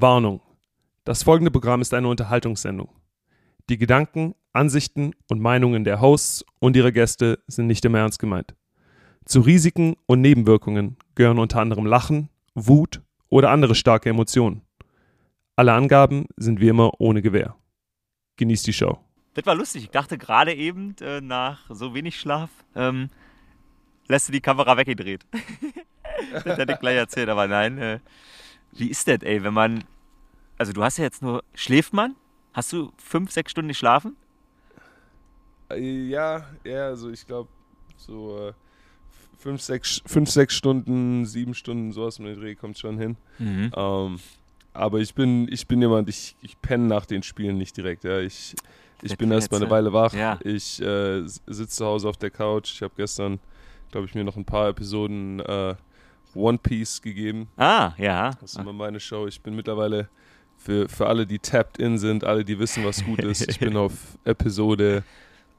Warnung. Das folgende Programm ist eine Unterhaltungssendung. Die Gedanken, Ansichten und Meinungen der Hosts und ihrer Gäste sind nicht immer ernst gemeint. Zu Risiken und Nebenwirkungen gehören unter anderem Lachen, Wut oder andere starke Emotionen. Alle Angaben sind wie immer ohne Gewähr. Genießt die Show. Das war lustig. Ich dachte gerade eben, äh, nach so wenig Schlaf, ähm, lässt du die Kamera weggedreht. das hätte ich gleich erzählt, aber nein. Äh, wie ist das, ey, wenn man. Also, du hast ja jetzt nur. Schläft man? Hast du fünf, sechs Stunden geschlafen? Ja, ja, also ich glaube, so äh, fünf, sechs, fünf, sechs Stunden, sieben Stunden, sowas mit dem Dreh kommt schon hin. Mhm. Ähm, aber ich bin, ich bin jemand, ich, ich penne nach den Spielen nicht direkt. Ja. Ich, ich bin erst mal eine Weile wach. ja. Ich äh, sitze zu Hause auf der Couch. Ich habe gestern, glaube ich, mir noch ein paar Episoden äh, One Piece gegeben. Ah, ja. Das ist immer meine Show. Ich bin mittlerweile für, für alle, die tapped in sind, alle, die wissen, was gut ist. Ich bin auf Episode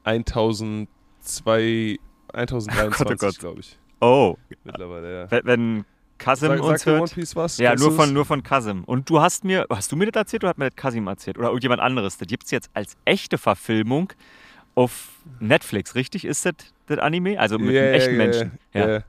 1002, 1023, Oh glaube ich. Oh, Mittlerweile, ja. wenn- wenn Kasim Sag, uns sagt dir One hört. Piece was? Ja, nur von, nur von Kasim. Und du hast mir, hast du mir das erzählt oder hat mir das Kasim erzählt? Oder irgendjemand anderes? Das gibt es jetzt als echte Verfilmung auf Netflix, richtig? Ist das das Anime? Also mit Ja, einem echten ja, Menschen. Ja. Ja.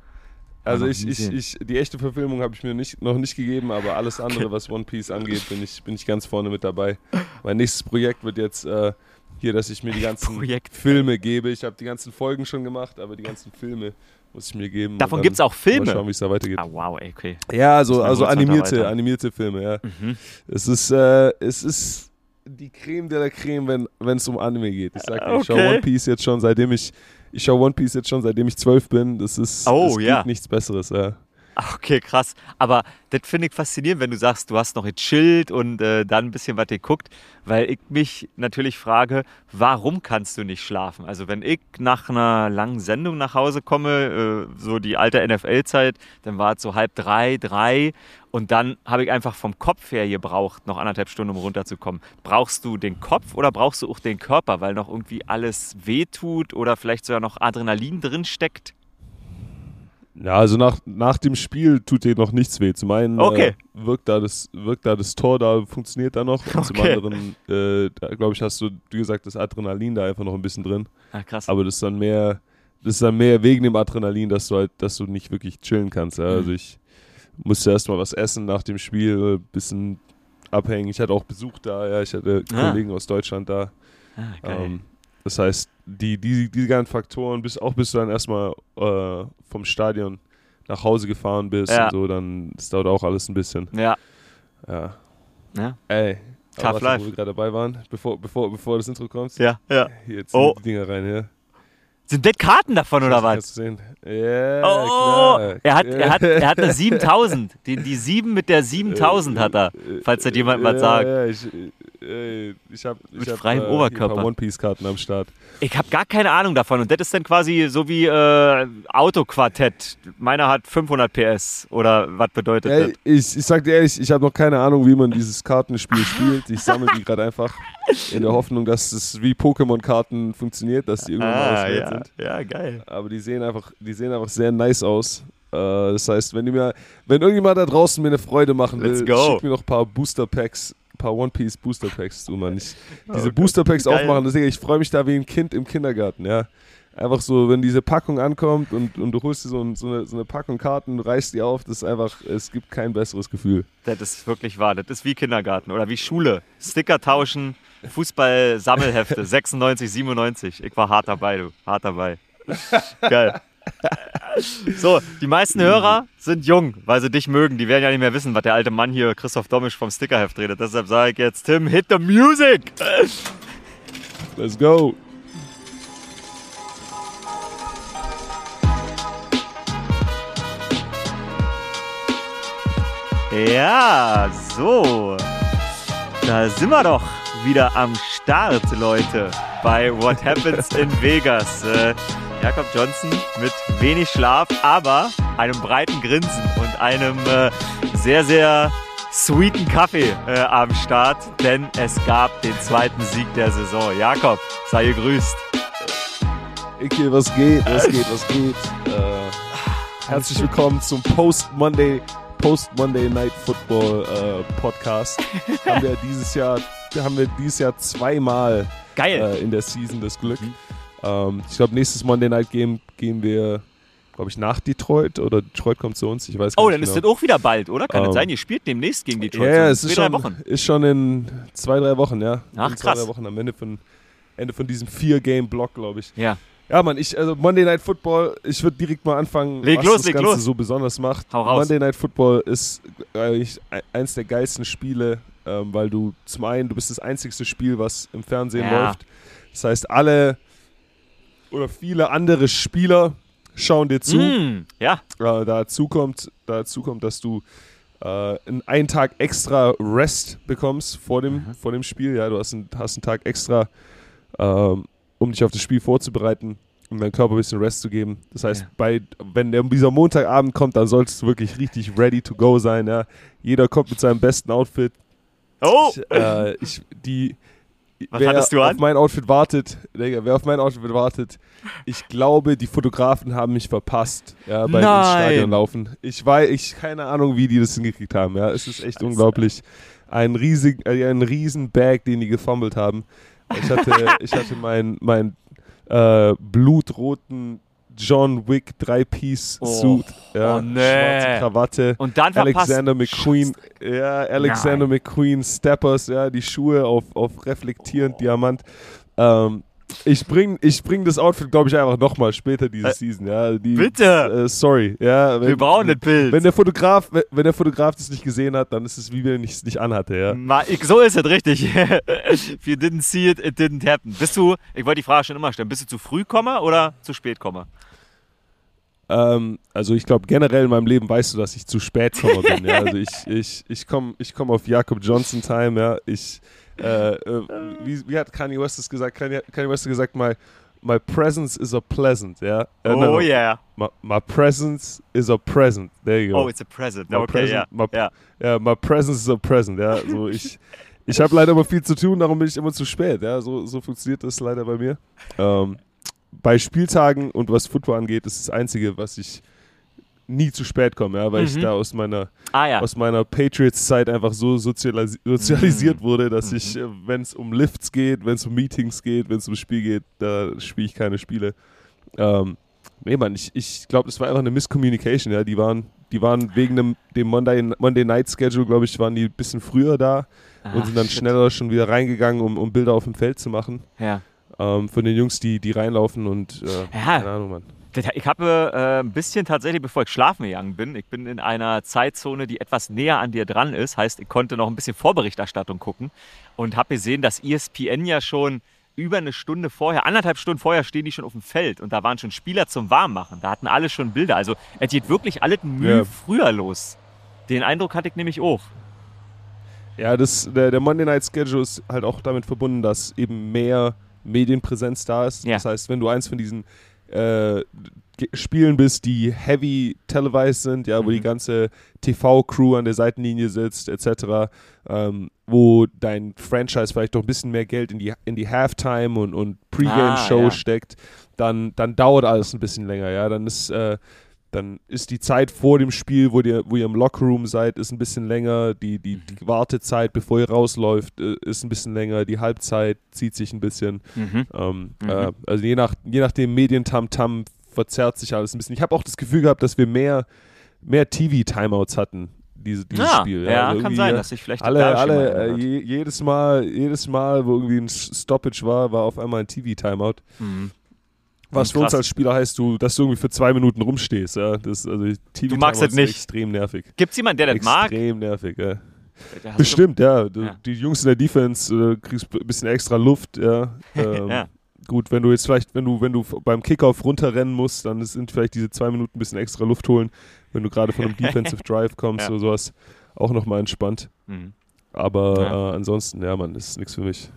Also ich, ich, ich, die echte Verfilmung habe ich mir nicht, noch nicht gegeben, aber alles andere, was One Piece angeht, bin ich, bin ich ganz vorne mit dabei. Mein nächstes Projekt wird jetzt äh, hier, dass ich mir die ganzen Projekt. Filme gebe. Ich habe die ganzen Folgen schon gemacht, aber die ganzen Filme muss ich mir geben. Davon gibt es auch Mal Filme. schauen, wie es da weitergeht. Ah, wow, ey, okay. Ja, also, also animierte, animierte Filme, ja. Mhm. Es ist, äh, es ist die Creme de la Creme, wenn es um Anime geht. Ich sag dir, ich schaue Okay. One Piece jetzt schon, seitdem ich, ich schaue One Piece jetzt schon, seitdem ich zwölf bin. Das ist, Oh, es gibt ja. nichts Besseres, ja. Okay, krass. Aber das finde ich faszinierend, wenn du sagst, du hast noch gechillt und äh, dann ein bisschen was geguckt, weil ich mich natürlich frage, warum kannst du nicht schlafen? Also wenn ich nach einer langen Sendung nach Hause komme, äh, so die alte NFL-Zeit, dann war es so halb drei, drei und dann habe ich einfach vom Kopf her gebraucht, noch anderthalb Stunden, um runterzukommen. Brauchst du den Kopf oder brauchst du auch den Körper, weil noch irgendwie alles wehtut oder vielleicht sogar noch Adrenalin drin steckt? Ja, also nach, nach dem Spiel tut dir noch nichts weh. Zum einen Okay. äh, wirkt, da das, wirkt da das Tor, da funktioniert da noch. Und zum Okay. anderen, äh, glaube ich, hast du, wie gesagt, das Adrenalin da einfach noch ein bisschen drin. Ah, krass. Aber das ist dann mehr, das ist dann mehr wegen dem Adrenalin, dass du halt, dass du nicht wirklich chillen kannst. Ja? Also Mhm. ich musste erstmal was essen nach dem Spiel, ein bisschen abhängen. Ich hatte auch Besuch da, ja, ich hatte Ah. Kollegen aus Deutschland da. ah, geil. Ähm, das heißt, die, die, die ganzen Faktoren, bis, auch bis du dann erstmal äh, vom Stadion nach Hause gefahren bist Ja. und so, dann das dauert auch alles ein bisschen. ja. Ja. Ja. Ey. Tough warte, life. Wo wir gerade dabei waren, bevor, bevor, bevor das Intro kommt. Ja, ja. Hier, jetzt Oh. die Dinger rein, ja. Sind das Karten davon oder was? Sehen. Ja, Oh, klar. er hat, er, hat, er hat eine 7000. Die, die 7 mit der 7000 hat er. falls das jemand was ja, sagt. Ja, ich, äh, ich habe ich Mit hab, freiem äh, Oberkörper. Hier ein paar One-Piece-Karten am Start. Ich habe gar keine Ahnung davon. Und das ist dann quasi so wie äh, Autoquartett. Meiner hat 500 PS. Oder was bedeutet Ey, das? ich, ich sag dir ehrlich, ich habe noch keine Ahnung, wie man dieses Kartenspiel spielt. Ich sammle die gerade einfach in der Hoffnung, dass es wie Pokémon-Karten funktioniert, dass die irgendwann mal Ah, Welt ja. sind. ja, geil. Aber die sehen einfach, die sehen einfach sehr nice aus. Äh, das heißt, wenn, mir, wenn irgendjemand da draußen mir eine Freude machen will, Let's go. schick mir noch ein paar Booster Packs, paar One Piece Booster Packs zu, Mann. Ich, diese Okay. Booster Packs Geil. aufmachen, deswegen, ich freue mich da wie ein Kind im Kindergarten, ja. Einfach so, wenn diese Packung ankommt und, und du holst dir so, ein, so, eine, so eine Packung Karten, reißt die auf, das ist einfach, es gibt kein besseres Gefühl. Das ist wirklich wahr. Das ist wie Kindergarten oder wie Schule. Sticker tauschen, Fußball-Sammelhefte, 96, 97. Ich war hart dabei, du. Hart dabei. Geil. So, die meisten Hörer sind jung, weil sie dich mögen. Die werden ja nicht mehr wissen, was der alte Mann hier, Christoph Domisch, vom Stickerheft redet. Deshalb sage ich jetzt, Tim, hit the music! Let's go! Ja, so. Da sind wir doch wieder am Start, Leute, bei What Happens in Vegas. Jakob Johnson mit wenig Schlaf, aber einem breiten Grinsen und einem äh, sehr, sehr sweeten Kaffee äh, am Start, denn es gab den zweiten Sieg der Saison. Jakob, sei gegrüßt. Icke, was geht, was geht, was geht? Äh, herzlich willkommen zum Post-Monday Post-Monday Night Football äh, Podcast. haben wir dieses Jahr, haben wir dieses Jahr zweimal Geil. äh, in der Season das Glück. Ähm, ich glaube, nächstes Monday Night Game gehen wir, glaube ich, nach Detroit oder Detroit kommt zu uns. Ich weiß gar oh, dann ist genau. das auch wieder bald, oder? Kann das Ähm, sein? Ihr spielt demnächst gegen Detroit. Ja, ja, es ist schon, ist schon in zwei, drei Wochen, ja. Ach, in zwei, krass. drei Wochen am Ende von, Ende von diesem Vier-Game-Block, glaube ich. Ja. Ja, Mann, ich, also Monday Night Football, ich würde direkt mal anfangen, Leg was los, das Ganze los. so besonders macht. Hau raus. Monday Night Football ist eigentlich e- eins der geilsten Spiele, ähm, weil du zum einen, du bist das einzigste Spiel, was im Fernsehen Ja. läuft. Das heißt, alle oder viele andere Spieler schauen dir zu. Mm, ja. Äh, dazu, kommt, dazu kommt, dass du äh, in einen Tag extra Rest bekommst vor dem, vor dem Spiel. Ja, du hast einen, hast einen Tag extra, ähm, um dich auf das Spiel vorzubereiten, um deinem Körper ein bisschen Rest zu geben. Das heißt, Ja. bei, wenn der, dieser Montagabend kommt, dann solltest du wirklich richtig ready to go sein. Ja. Jeder kommt mit seinem besten Outfit. Oh! Ich, äh, ich, die, Was wer hattest du auf an? mein Outfit wartet, Digga, wer auf mein Outfit wartet, ich glaube, die Fotografen haben mich verpasst, ja, beim. Stadion laufen. Ich weiß, ich keine Ahnung, wie die das hingekriegt haben, ja. Es ist echt unglaublich. Ein riesig, äh, ein riesen Bag, den die gefummelt haben. Ich hatte, ich hatte meinen mein, äh, blutroten John Wick Drei-Piece-Suit, ja, oh nee. schwarze Krawatte. Und dann verpasst. Alexander McQueen, ja, Alexander McQueen Steppers, ja, die Schuhe auf, auf reflektierend Diamant. Ähm, ich bring, ich bring das Outfit, glaube ich, einfach nochmal später diese Äh, Season, ja. Die, bitte! Äh, sorry, ja. Wir brauchen das Bild. Wenn der Fotograf, wenn, wenn der Fotograf das nicht gesehen hat, dann ist es wie wenn ich es nicht anhatte, ja. Ma, ich, so ist es richtig. If you didn't see it, it didn't happen. Bist du, ich wollte die Frage schon immer stellen, bist du zu früh komme oder zu spät komme? Ähm, also ich glaube generell in meinem Leben weißt du, dass ich zu spät komme bin. Ja? Also ich, ich, ich komme ich komm auf Jakob Johnson Time, ja. Ich, äh, äh, wie, wie hat Kanye West das gesagt? Kanye, Kanye West hat gesagt, my, my presence is a pleasant, ja. Äh, oh no, no. yeah. My, my presence is a present. There you go. Oh, it's a present. My Okay, present, ja. my- ja. Ja, my presence is a present, ja. So ich, ich habe leider immer viel zu tun, darum bin ich immer zu spät, ja. So, so funktioniert das leider bei mir. Ähm, bei Spieltagen und was Football angeht, ist das Einzige, was ich nie zu spät komme, ja, weil ich Mhm. da aus meiner, Ah ja. aus meiner Patriots-Zeit einfach so sozialis sozialisiert Mhm. wurde, dass ich, wenn es um Lifts geht, wenn es um Meetings geht, wenn es um Spiel geht, da spiele ich keine Spiele. Ähm, nee, Mann, ich, ich glaube, das war einfach eine Miscommunication, ja. Die waren, die waren wegen dem, dem Monday, Monday Night Schedule, glaube ich, waren die ein bisschen früher da und Ah, sind dann shit. schneller schon wieder reingegangen, um, um Bilder auf dem Feld zu machen. Ja. Ähm, von den Jungs, die, die reinlaufen und äh, Ja. keine Ahnung, Mann. Ich habe äh, ein bisschen tatsächlich, bevor ich schlafen gegangen bin, ich bin in einer Zeitzone, die etwas näher an dir dran ist. Heißt, ich konnte noch ein bisschen Vorberichterstattung gucken und habe gesehen, dass ESPN ja schon über eine Stunde vorher, anderthalb Stunden vorher stehen die schon auf dem Feld und da waren schon Spieler zum Warmmachen. Da hatten alle schon Bilder. Also es geht wirklich alles Mühe Ja. früher los. Den Eindruck hatte ich nämlich auch. Ja, das, der, der Monday Night Schedule ist halt auch damit verbunden, dass eben mehr Medienpräsenz da ist. Ja. Das heißt, wenn du eins von diesen äh, Spielen bist, die heavy televised sind, ja, wo Mhm. die ganze TV-Crew an der Seitenlinie sitzt, etc., ähm, wo dein Franchise vielleicht doch ein bisschen mehr Geld in die, in die Halftime und, und Pre-Game-Show Ah, ja. steckt, dann, dann dauert alles ein bisschen länger, ja. Dann ist äh, dann ist die Zeit vor dem Spiel, wo ihr, wo ihr im Lockerroom seid, ist ein bisschen länger. Die, die, die Wartezeit, bevor ihr rausläuft, äh, ist ein bisschen länger. Die Halbzeit zieht sich ein bisschen. Mhm. Ähm, Mhm. äh, also je nach, je nach dem Medientamtam verzerrt sich alles ein bisschen. Ich habe auch das Gefühl gehabt, dass wir mehr, mehr TV-Timeouts hatten, diese, dieses Ja, Spiel. ja, Also kann sein, dass ich vielleicht alle, alle, äh, je, jedes Mal, jedes Mal, wo irgendwie ein Stoppage war, war auf einmal ein TV-Timeout. Mhm. Was für uns als Spieler heißt, du, dass du irgendwie für zwei Minuten rumstehst. Ja? Das, also TV Du magst das nicht. extrem nervig. Gibt es jemanden, der das mag? Extrem nervig, ja. Bestimmt, ja. Ja. Die Jungs in der Defense äh, kriegst ein bisschen extra Luft, ja. Ähm, Ja. Gut, wenn du jetzt vielleicht, wenn du, wenn du beim Kickoff runterrennen musst, dann sind vielleicht diese zwei Minuten ein bisschen extra Luft holen, wenn du gerade von einem Defensive Drive kommst Ja. oder sowas. Auch nochmal entspannt. Mhm. Aber äh, ansonsten, ja, Mann, das ist nichts für mich.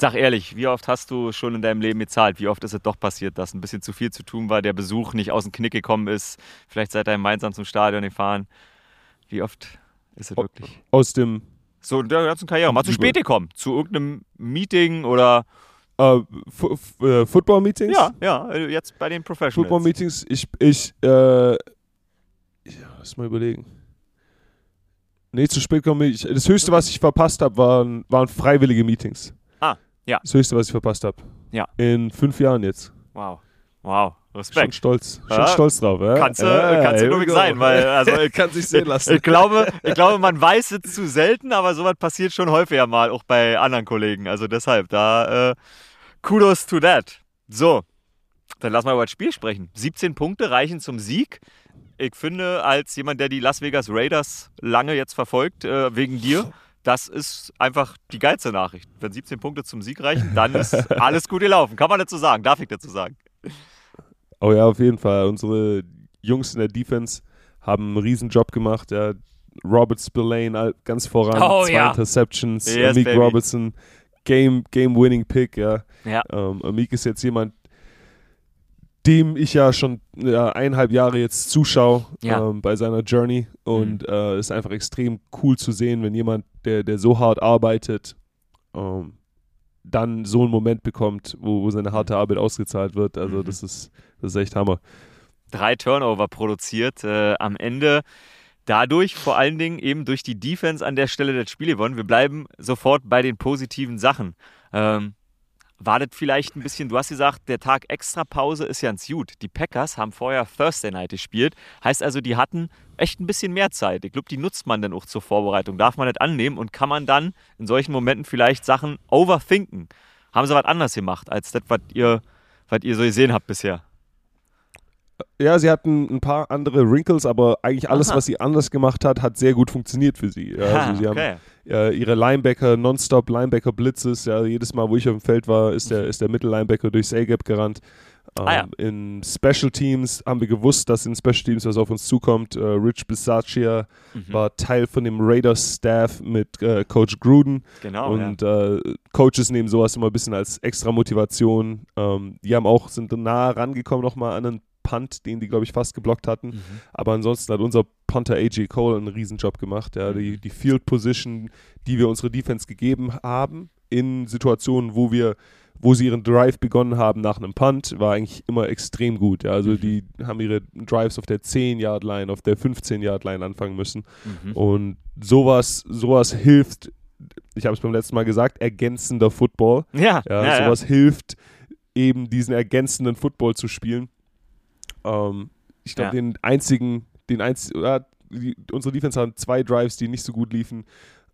Sag ehrlich, wie oft hast du schon in deinem Leben gezahlt? Wie oft ist es doch passiert, dass ein bisschen zu viel zu tun war, der Besuch nicht aus dem Knick gekommen ist? Vielleicht seid ihr gemeinsam zum Stadion gefahren. Wie oft ist es Oh. wirklich? Aus dem So in der ganzen Karriere. Mal zu spät gekommen. Zu irgendeinem Meeting oder. Fu- äh, Football-Meetings? Ja, ja, äh, jetzt bei den Professionals. Football-Meetings, ich, ich, äh, ja, lass mal überlegen. Nee, zu spät komme ich. Das Höchste, was ich verpasst habe, waren, waren freiwillige Meetings. Ja. Das Höchste, was ich verpasst habe. Ja. In fünf Jahren jetzt. Wow. Wow. Schon Respekt. stolz. Schon Ja. stolz drauf, ja? Kannst du, Ja, kannst sein, weil also ich, Kann sich sehen lassen. ich, glaube, ich glaube, man weiß es zu selten, aber sowas passiert schon häufiger mal, auch bei anderen Kollegen. Also deshalb, da äh, Kudos to that. So, dann lass mal über das Spiel sprechen. 17 Punkte reichen zum Sieg. Ich finde, als jemand, der die Las Vegas Raiders lange jetzt verfolgt, äh, wegen dir, das ist einfach die geilste Nachricht. Wenn 17 Punkte zum Sieg reichen, dann ist alles gut gelaufen. Kann man dazu sagen, darf ich dazu sagen. Oh ja, auf jeden Fall. Unsere Jungs in der Defense haben einen riesen Job gemacht. Ja. Robert Spillane ganz voran, Oh zwei ja. Interceptions. Yes, Amik. Robertson, Game, Game-Winning Pick. Ja. Ja. Ähm, Amik ist jetzt jemand, dem ich ja schon ja, eineinhalb Jahre jetzt zuschaue Ja. Mhm. ähm, bei seiner Journey. Und äh, ist einfach extrem cool zu sehen, wenn jemand, der, der so hart arbeitet, ähm, dann so einen Moment bekommt, wo, wo seine harte Arbeit ausgezahlt wird. Also Mhm. das ist, das ist echt Hammer. drei Turnover produziert äh, am Ende. Dadurch vor allen Dingen eben durch die Defense an der Stelle das Spiel gewonnen. Wir bleiben sofort bei den positiven Sachen. Ähm, war das vielleicht ein bisschen, du hast gesagt, der Tag extra Pause ist ganz gut. Die Packers haben vorher Thursday Night gespielt. Heißt also, die hatten echt ein bisschen mehr Zeit. Ich glaube, die nutzt man dann auch zur Vorbereitung. Darf man das annehmen und kann man dann in solchen Momenten vielleicht Sachen overthinken. Haben sie was anderes gemacht, als das, was ihr, was ihr so gesehen habt bisher? Ja, sie hatten ein paar andere Wrinkles, aber eigentlich alles, Aha. was sie anders gemacht hat, hat sehr gut funktioniert für sie. Ja, Ha, also sie okay. haben äh, ihre Linebacker, Nonstop Linebacker Blitzes. Ja, jedes Mal, wo ich auf dem Feld war, ist der, ist der Mittellinebacker durchs A-Gap gerannt. Ähm, Mhm. Ah, ja. In Special Teams haben wir gewusst, dass in Special Teams was auf uns zukommt. Äh, Rich Bisaccia Mhm. war Teil von dem Raiders-Staff mit äh, Coach Gruden. Genau. ja. Und äh, Coaches nehmen sowas immer ein bisschen als extra Motivation. Ähm, die haben auch, sind nah rangekommen nochmal an einen Punt, den die, glaube ich, fast geblockt hatten. Mhm. Aber ansonsten hat unser Punter AJ Cole einen Riesenjob gemacht. Ja, die, Mhm. die Field Position, die wir unsere Defense gegeben haben, in Situationen, wo wir, wo sie ihren Drive begonnen haben nach einem Punt, war eigentlich immer extrem gut. Ja, also Mhm. die haben ihre Drives auf der 10-Yard-Line, auf der 15-Yard-Line anfangen müssen. Mhm. Und sowas, sowas hilft, ich habe es beim letzten Mal gesagt, ergänzender Football. Ja, Ja, ja, ja. sowas hilft, eben diesen ergänzenden Football zu spielen. Ähm, ich glaube, Ja. den einzigen, den einz ja, die, unsere Defense haben zwei Drives, die nicht so gut liefen.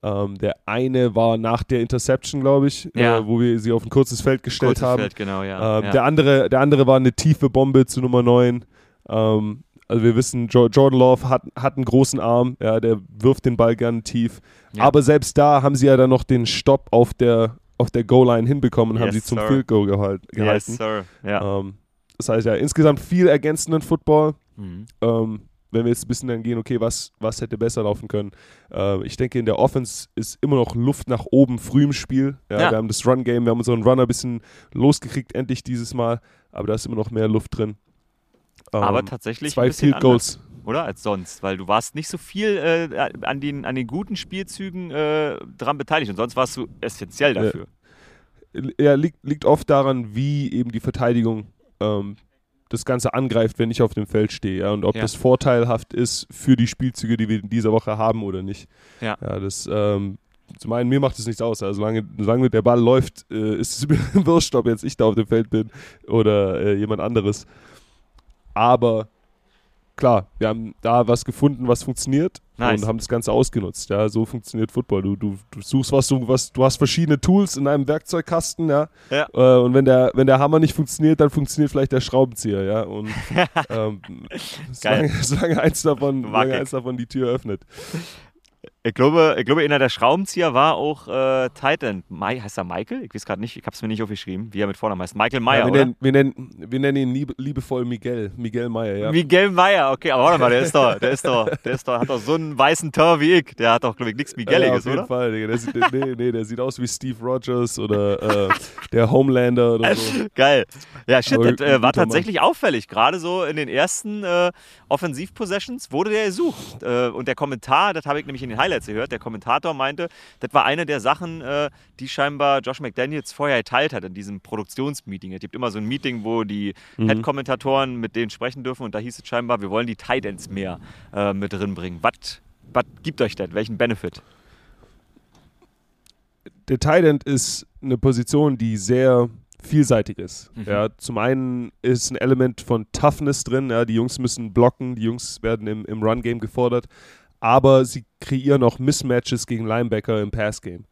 Ähm, der eine war nach der Interception, glaube ich, Ja. äh, wo wir sie auf ein kurzes Feld gestellt Kurzes haben. Feld, genau, ja. Ähm, ja. der, andere, der andere war eine tiefe Bombe zu Nummer 9. Ähm, also wir wissen, jo Jordan Love hat, hat einen großen Arm, ja, der wirft den Ball gern tief. Aber selbst da haben sie ja dann noch den Stopp auf der, auf der Goal-Line hinbekommen und haben Yes, sie zum. Field Goal gehalt, yes, gehalten. sir. Ja. Das heißt ja, insgesamt viel ergänzenden Football. Mhm. Ähm, wenn wir jetzt ein bisschen dann gehen, okay, was, was hätte besser laufen können? Ähm, ich denke, in der Offense ist immer noch Luft nach oben früh im Spiel. Ja, Ja. Wir haben das Run-Game, wir haben unseren Runner ein bisschen losgekriegt, endlich dieses Mal. Aber da ist immer noch mehr Luft drin. Ähm, Aber tatsächlich zwei ein bisschen Field Goals. anders, oder? Als sonst, weil du warst nicht so viel äh, an, den, an den guten Spielzügen äh, dran beteiligt und sonst warst du essentiell Ja. dafür. Ja, liegt, liegt oft daran, wie eben die Verteidigung ähm, das Ganze angreift, wenn ich auf dem Feld stehe. Ja, und ob Ja. das vorteilhaft ist für die Spielzüge, die wir in dieser Woche haben oder nicht. Ja. Ja, das, ähm, zum einen, mir macht es nichts aus. Also, solange, solange der Ball läuft, äh, ist es mir wurscht, ob jetzt ich da auf dem Feld bin oder äh, jemand anderes. Aber klar, wir haben da was gefunden, was funktioniert Nice. und haben das Ganze ausgenutzt. Ja, so funktioniert Football. Du, du, du suchst was, du, was, du hast verschiedene Tools in einem Werkzeugkasten, ja. Ja. Äh, und wenn der, wenn der Hammer nicht funktioniert, dann funktioniert vielleicht der Schraubenzieher, ja. Und ähm, solange, solange, eins davon, solange eins davon die Tür öffnet. Ich glaube, ich glaube, einer der Schraubenzieher war auch äh, Titan. Mai, heißt er Michael? Ich weiß gerade nicht, ich habe es mir nicht aufgeschrieben, wie er mit Vornamen heißt. Michael Meyer, ja, wir, oder? nennen, wir, nennen, wir nennen ihn liebe, liebevoll Miguel. Miguel Meyer, ja. Miguel Meyer, okay, aber warte mal, der ist doch, der ist doch, der ist doch, hat doch so einen weißen Teint wie ich. Der hat doch, glaube ich, nichts ja, Migueliges, auf jeden oder? Fall, Digga. Der sieht, nee, nee, der sieht aus wie Steve Rogers oder äh, der Homelander oder so. Geil. Ja, shit, Aber das äh, war guter Mann. tatsächlich auffällig. Gerade so in den ersten äh, Offensiv-Possessions wurde der gesucht. Äh, und der Kommentar, das habe ich nämlich in den Highlights gehört, der Kommentator meinte, das war eine der Sachen, äh, die scheinbar Josh McDaniels vorher geteilt hat in diesem Produktionsmeeting. Es gibt immer so ein Meeting, wo die Mhm. Head-Kommentatoren mit denen sprechen dürfen und da hieß es scheinbar, wir wollen die Tight Ends mehr äh, mit drin bringen. Was was gibt euch das? Welchen Benefit? Der Tight End ist eine Position, die sehr vielseitig ist. Mhm. Ja, zum einen ist ein Element von Toughness drin. Ja, die Jungs müssen blocken, die Jungs werden im, im Run-Game gefordert, aber sie kreieren auch Mismatches gegen Linebacker im Pass-Game.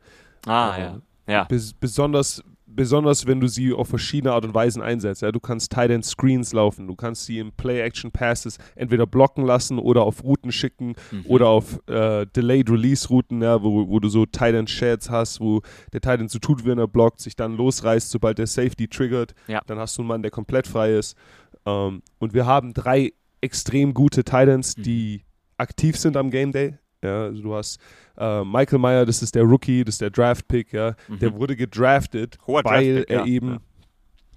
Ah, Äh, ja. Ja. Bes besonders, besonders wenn du sie auf verschiedene Art und Weisen einsetzt. Ja, du kannst Tight End Screens laufen, du kannst sie in Play-Action Passes entweder blocken lassen oder auf Routen schicken Mhm. oder auf äh, Delayed Release Routen, ja, wo, wo du so Tight End Shads hast, wo der Tight End so tut, wenn er blockt, sich dann losreißt, sobald der Safety triggert. Ja. Dann hast du einen Mann, der komplett frei ist. Ähm, und wir haben drei extrem gute Tight Ends, Mhm. die aktiv sind am Game Day. Ja, also du hast äh, Michael Meyer, das ist der Rookie, das ist der Draft-Pick, ja. Der Mhm. wurde gedraftet, Hoher weil er ja. eben, Ja.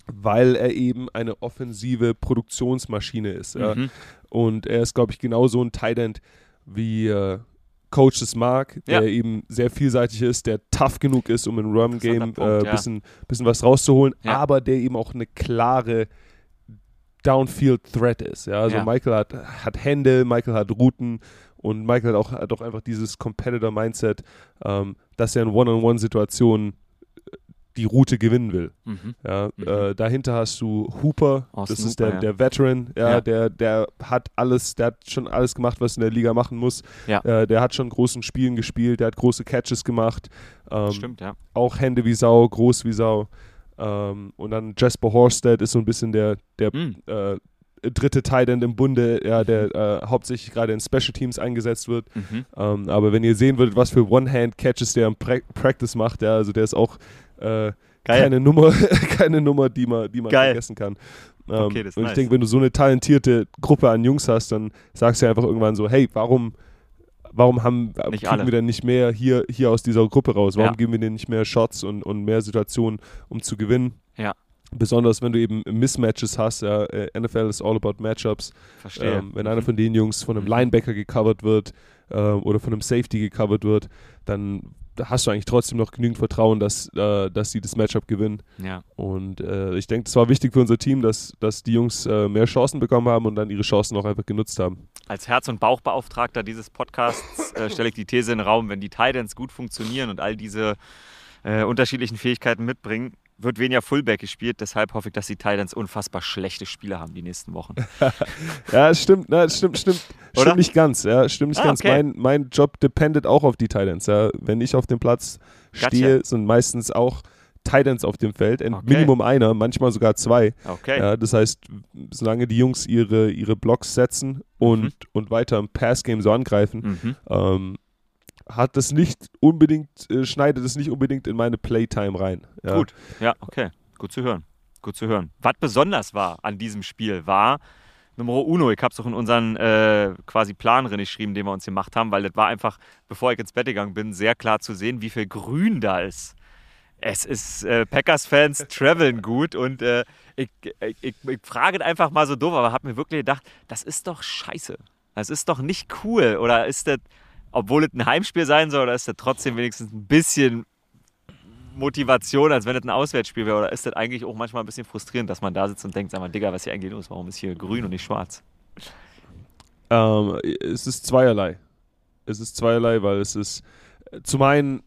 weil er eben eine offensive Produktionsmaschine ist. Ja. Mhm. Und er ist, glaube ich, genauso ein Tight End wie äh, Coach mag, der Ja. eben sehr vielseitig ist, der tough genug ist, um im Run-Game ein äh, bisschen, bisschen was rauszuholen, Ja. aber der eben auch eine klare Downfield-Threat ist. Ja? Also Ja. Michael hat, hat Hände, Michael hat Routen und Michael hat auch, hat auch einfach dieses Competitor-Mindset, ähm, dass er in One-on-One-Situationen die Route gewinnen will. Mhm. Ja, Mhm. äh, dahinter hast du Hooper, Austin das ist Hooper, der, ja. der Veteran, ja, Ja. Der, der hat alles, der hat schon alles gemacht, was in der Liga machen muss. Ja. Äh, der hat schon großen Spielen gespielt, der hat große Catches gemacht, ähm, Stimmt, ja. auch Hände wie Sau, groß wie Sau. Ähm, und dann Jasper Horsted ist so ein bisschen der, der Mhm. äh, dritte Tight End im Bunde, ja, der äh, hauptsächlich gerade in Special Teams eingesetzt wird. Mhm. Ähm, aber wenn ihr sehen würdet, was für One-Hand-Catches der im pra Practice macht, ja, also der ist auch äh, keine Nummer, keine Nummer, die man, die man Geil. vergessen kann. Ähm, Okay, und ich nice. denke, wenn du so eine talentierte Gruppe an Jungs hast, dann sagst du einfach irgendwann so, hey, warum, warum haben Nicht kriegen alle. wir denn nicht mehr hier, hier aus dieser Gruppe raus? Warum Ja. geben wir denen nicht mehr Shots und, und mehr Situationen, um zu gewinnen? Ja. Besonders wenn du eben Mismatches hast, ja, äh, NFL ist all about Matchups. Verstehe. Ähm, wenn einer von den Jungs von einem Mhm. Linebacker gecovert wird ähm, oder von einem Safety gecovert wird, dann hast du eigentlich trotzdem noch genügend Vertrauen, dass, äh, dass sie das Matchup gewinnen. ja. Und äh, ich denke, das war wichtig für unser Team, dass, dass die Jungs äh, mehr Chancen bekommen haben und dann ihre Chancen auch einfach genutzt haben. Als Herz- und Bauchbeauftragter dieses Podcasts äh, stelle ich die These in den Raum, wenn die Titans gut funktionieren und all diese äh, unterschiedlichen Fähigkeiten mitbringen, wird weniger Fullback gespielt. Deshalb hoffe ich, dass die Titans unfassbar schlechte Spiele haben die nächsten Wochen. Ja, es stimmt, ne, es stimmt, stimmt, Oder? stimmt nicht ganz. Ja, stimmt nicht Ah, ganz. okay. Mein, mein Job dependet auch auf die Titans. Ja. Wenn ich auf dem Platz Gotcha. stehe, sind meistens auch Titans auf dem Feld. Okay. Minimum einer, manchmal sogar zwei. Okay. Ja, das heißt, solange die Jungs ihre, ihre Blocks setzen und, Mhm. und weiter im Passgame so angreifen, Mhm. ähm, hat das nicht unbedingt, äh, schneidet es nicht unbedingt in meine Playtime rein. Ja. Gut, ja, okay. Gut zu hören. Gut zu hören. Was besonders war an diesem Spiel, war Numero Uno. Ich habe es auch in unseren äh, quasi Plan drin geschrieben, den wir uns gemacht haben, weil das war einfach, bevor ich ins Bett gegangen bin, sehr klar zu sehen, wie viel Grün da ist. Es ist, äh, Packers-Fans traveln gut und äh, ich, ich, ich, ich frage einfach mal so doof, aber habe mir wirklich gedacht, das ist doch scheiße. Das ist doch nicht cool. Oder ist das, obwohl es ein Heimspiel sein soll, oder ist das trotzdem wenigstens ein bisschen Motivation, als wenn es ein Auswärtsspiel wäre? Oder ist das eigentlich auch manchmal ein bisschen frustrierend, dass man da sitzt und denkt, sag mal, Digga, was hier eigentlich los? Warum ist hier grün und nicht schwarz? Ähm, es ist zweierlei. Es ist zweierlei, weil es ist zum einen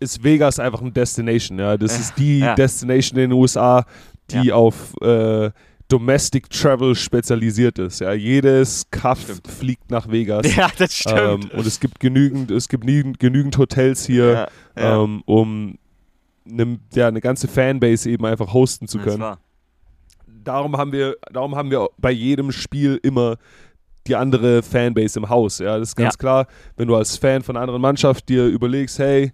ist Vegas einfach eine Destination. Ja, das ist die ja. Destination in den USA, die Ja. auf äh, Domestic Travel spezialisiert ist. Ja, jedes Kaff Stimmt. fliegt nach Vegas. Ja, das stimmt. Ähm, und es gibt genügend, es gibt genügend, genügend Hotels hier, ja, ja. ähm, um eine, ja, eine ganze Fanbase eben einfach hosten zu können darum haben wir, darum haben wir bei jedem Spiel immer die andere Fanbase im Haus. Ja, das ist ganz klar. Wenn du als Fan von einer anderen Mannschaft dir überlegst, hey,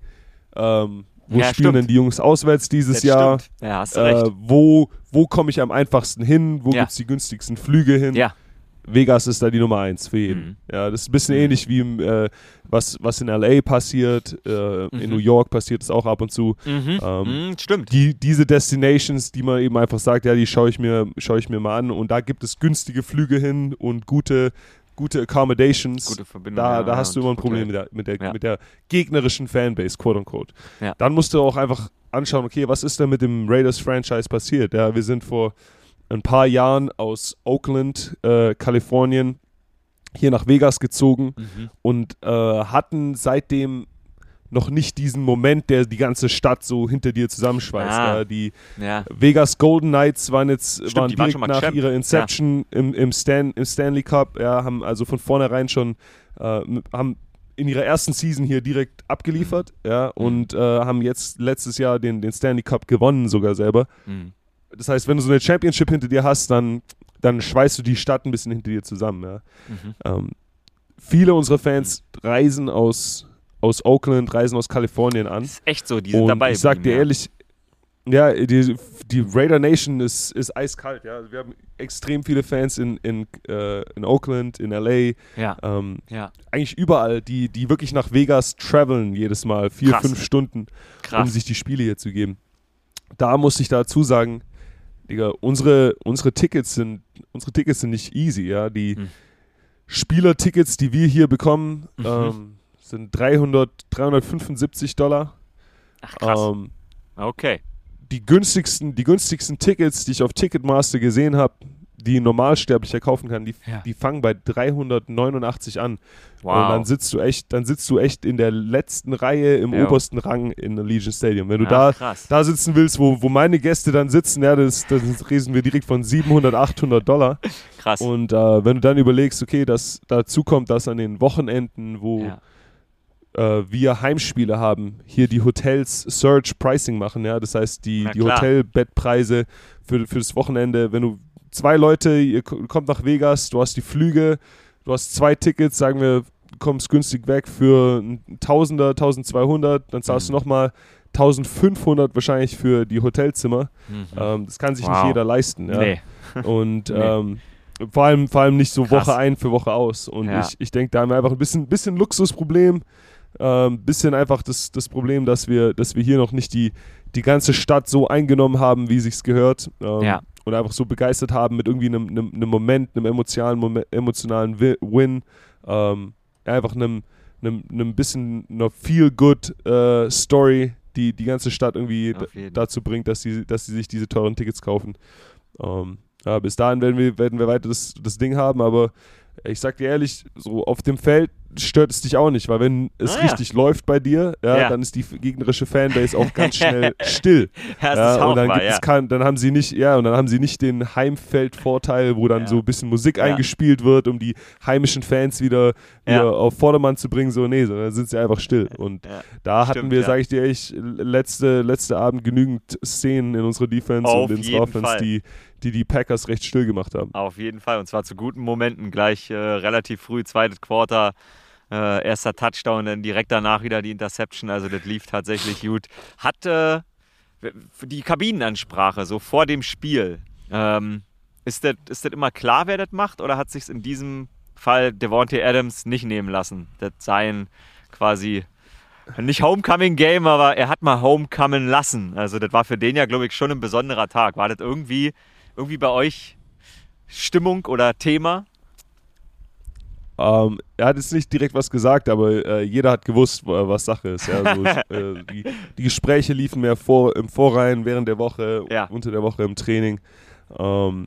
ähm, wo Ja, spielen stimmt. denn die Jungs auswärts dieses das Jahr? Stimmt. Ja, hast du recht. Äh, wo wo komme ich am einfachsten hin? Wo Ja. gibt es die günstigsten Flüge hin? Ja. Vegas ist da die Nummer eins für jeden. Mhm. Ja, das ist ein bisschen Mhm. ähnlich wie im, äh, was, was in LA passiert. Äh, In Mhm. New York passiert es auch ab und zu Mhm. ähm, Mhm, stimmt. die, diese Destinations, die man eben einfach sagt, ja, die schaue ich mir, schaue ich mir mal an und da gibt es günstige Flüge hin und gute, gute Accommodations. Gute Verbindung. da, da ja, hast du immer ein Problem mit der, mit der, Ja. mit der gegnerischen Fanbase, quote unquote. Ja. Dann musst du auch einfach anschauen, okay, was ist denn mit dem Raiders-Franchise passiert? Ja, wir sind vor ein paar Jahren aus Oakland, äh, Kalifornien, hier nach Vegas gezogen mhm. und äh, hatten seitdem noch nicht diesen Moment, der die ganze Stadt so hinter dir zusammenschweißt. Ah. Die ja. Vegas Golden Knights waren jetzt Stimmt, waren direkt waren nach Champ. ihrer Inception ja. im, im, Stan, im Stanley Cup, ja, haben also von vornherein schon äh, haben in ihrer ersten Season hier direkt abgeliefert, ja, mhm. und äh, haben jetzt letztes Jahr den, den Stanley Cup gewonnen sogar selber. Mhm. Das heißt, wenn du so eine Championship hinter dir hast, dann, dann schweißt du die Stadt ein bisschen hinter dir zusammen, ja. Mhm. Ähm, viele unserer Fans reisen aus aus Oakland, reisen aus Kalifornien an. Das ist echt so, die sind und dabei. Ich sag dir ja. ehrlich, ja, die, die Raider Nation ist, ist eiskalt, ja. Wir haben extrem viele Fans in, in, äh, in Oakland, in LA, ja. Ähm, ja. eigentlich überall, die, die wirklich nach Vegas traveln jedes Mal, vier, Krass. fünf Stunden, Krass. um sich die Spiele hier zu geben. Da muss ich dazu sagen, Digga, unsere, unsere Tickets sind, unsere Tickets sind nicht easy, ja. Die hm. Spielertickets, die wir hier bekommen, mhm. ähm, sind 300, 375 Dollar. Ach krass. Ähm, okay. Die günstigsten, die günstigsten Tickets, die ich auf Ticketmaster gesehen habe, die ein Normalsterblicher kaufen kann, die, ja. die fangen bei 389 an. Wow. Und dann sitzt du echt, dann sitzt du echt in der letzten Reihe im jo. obersten Rang in Legion Stadium. Wenn du ja, da, da sitzen willst, wo, wo meine Gäste dann sitzen, ja, das, das reden wir direkt von 700, 800 Dollar. Krass. Und äh, wenn du dann überlegst, okay, dass dazu kommt, dass an den Wochenenden, wo ja äh, wir Heimspiele haben, hier die Hotels Search Pricing machen, ja. Das heißt, die, die Hotelbettpreise für, für das Wochenende, wenn du zwei Leute, ihr kommt nach Vegas, du hast die Flüge, du hast zwei Tickets, sagen wir, du kommst günstig weg für ein Tausender, 1200, dann zahlst mhm. du nochmal 1500 wahrscheinlich für die Hotelzimmer. Mhm. Ähm, das kann sich wow. nicht jeder leisten. Ja. Nee. Und nee. Ähm, vor, allem, vor allem nicht so Krass. Woche ein für Woche aus. Und ja. ich, ich denke, da haben wir einfach ein bisschen, bisschen Luxusproblem. Ähm, bisschen einfach das, das Problem, dass wir, dass wir hier noch nicht die, die ganze Stadt so eingenommen haben, wie sich's gehört. Ähm, ja. Und einfach so begeistert haben mit irgendwie einem, einem, einem Moment, einem emotionalen, Moment, emotionalen Win. Ähm, einfach einem, einem, einem bisschen einer Feel-Good-Story, äh, die die ganze Stadt irgendwie dazu bringt, dass sie, dass sie sich diese teuren Tickets kaufen. Ähm, ja, bis dahin werden wir, werden wir weiter das, das Ding haben, aber ich sag dir ehrlich, so auf dem Feld stört es dich auch nicht, weil wenn es ah, richtig ja. läuft bei dir, ja, ja, dann ist die gegnerische Fanbase auch ganz schnell still. ja, und dann, wahr, gibt es kein, dann haben sie nicht, ja, und dann haben sie nicht den Heimfeldvorteil, wo dann so ein bisschen Musik eingespielt wird, um die heimischen Fans wieder, wieder auf Vordermann zu bringen, so nee, sondern sind sie einfach still. Und da Stimmt, hatten wir, sage ich dir echt, letzte, letzte Abend genügend Szenen in unserer Defense auf und in Offense, die die die Packers recht still gemacht haben. Auf jeden Fall und zwar zu guten Momenten, gleich äh, relativ früh, zweites Quarter äh, erster Touchdown, dann direkt danach wieder die Interception. Also das lief tatsächlich gut. Hat äh, die Kabinenansprache so vor dem Spiel. Ähm, ist, das, ist immer klar, wer das macht? Oder hat sich in diesem Fall Devontae Adams nicht nehmen lassen? Das sein quasi nicht Homecoming Game, aber er hat mal Homecoming lassen. Also das war für den ja, glaube ich, schon ein besonderer Tag. War das irgendwie, irgendwie bei euch Stimmung oder Thema? Ähm, er hat jetzt nicht direkt was gesagt, aber äh, jeder hat gewusst, was Sache ist. Ja? Also, äh, die, die, Gespräche liefen mehr vor, im Vorrein, während der Woche, ja. unter der Woche im Training. Ähm,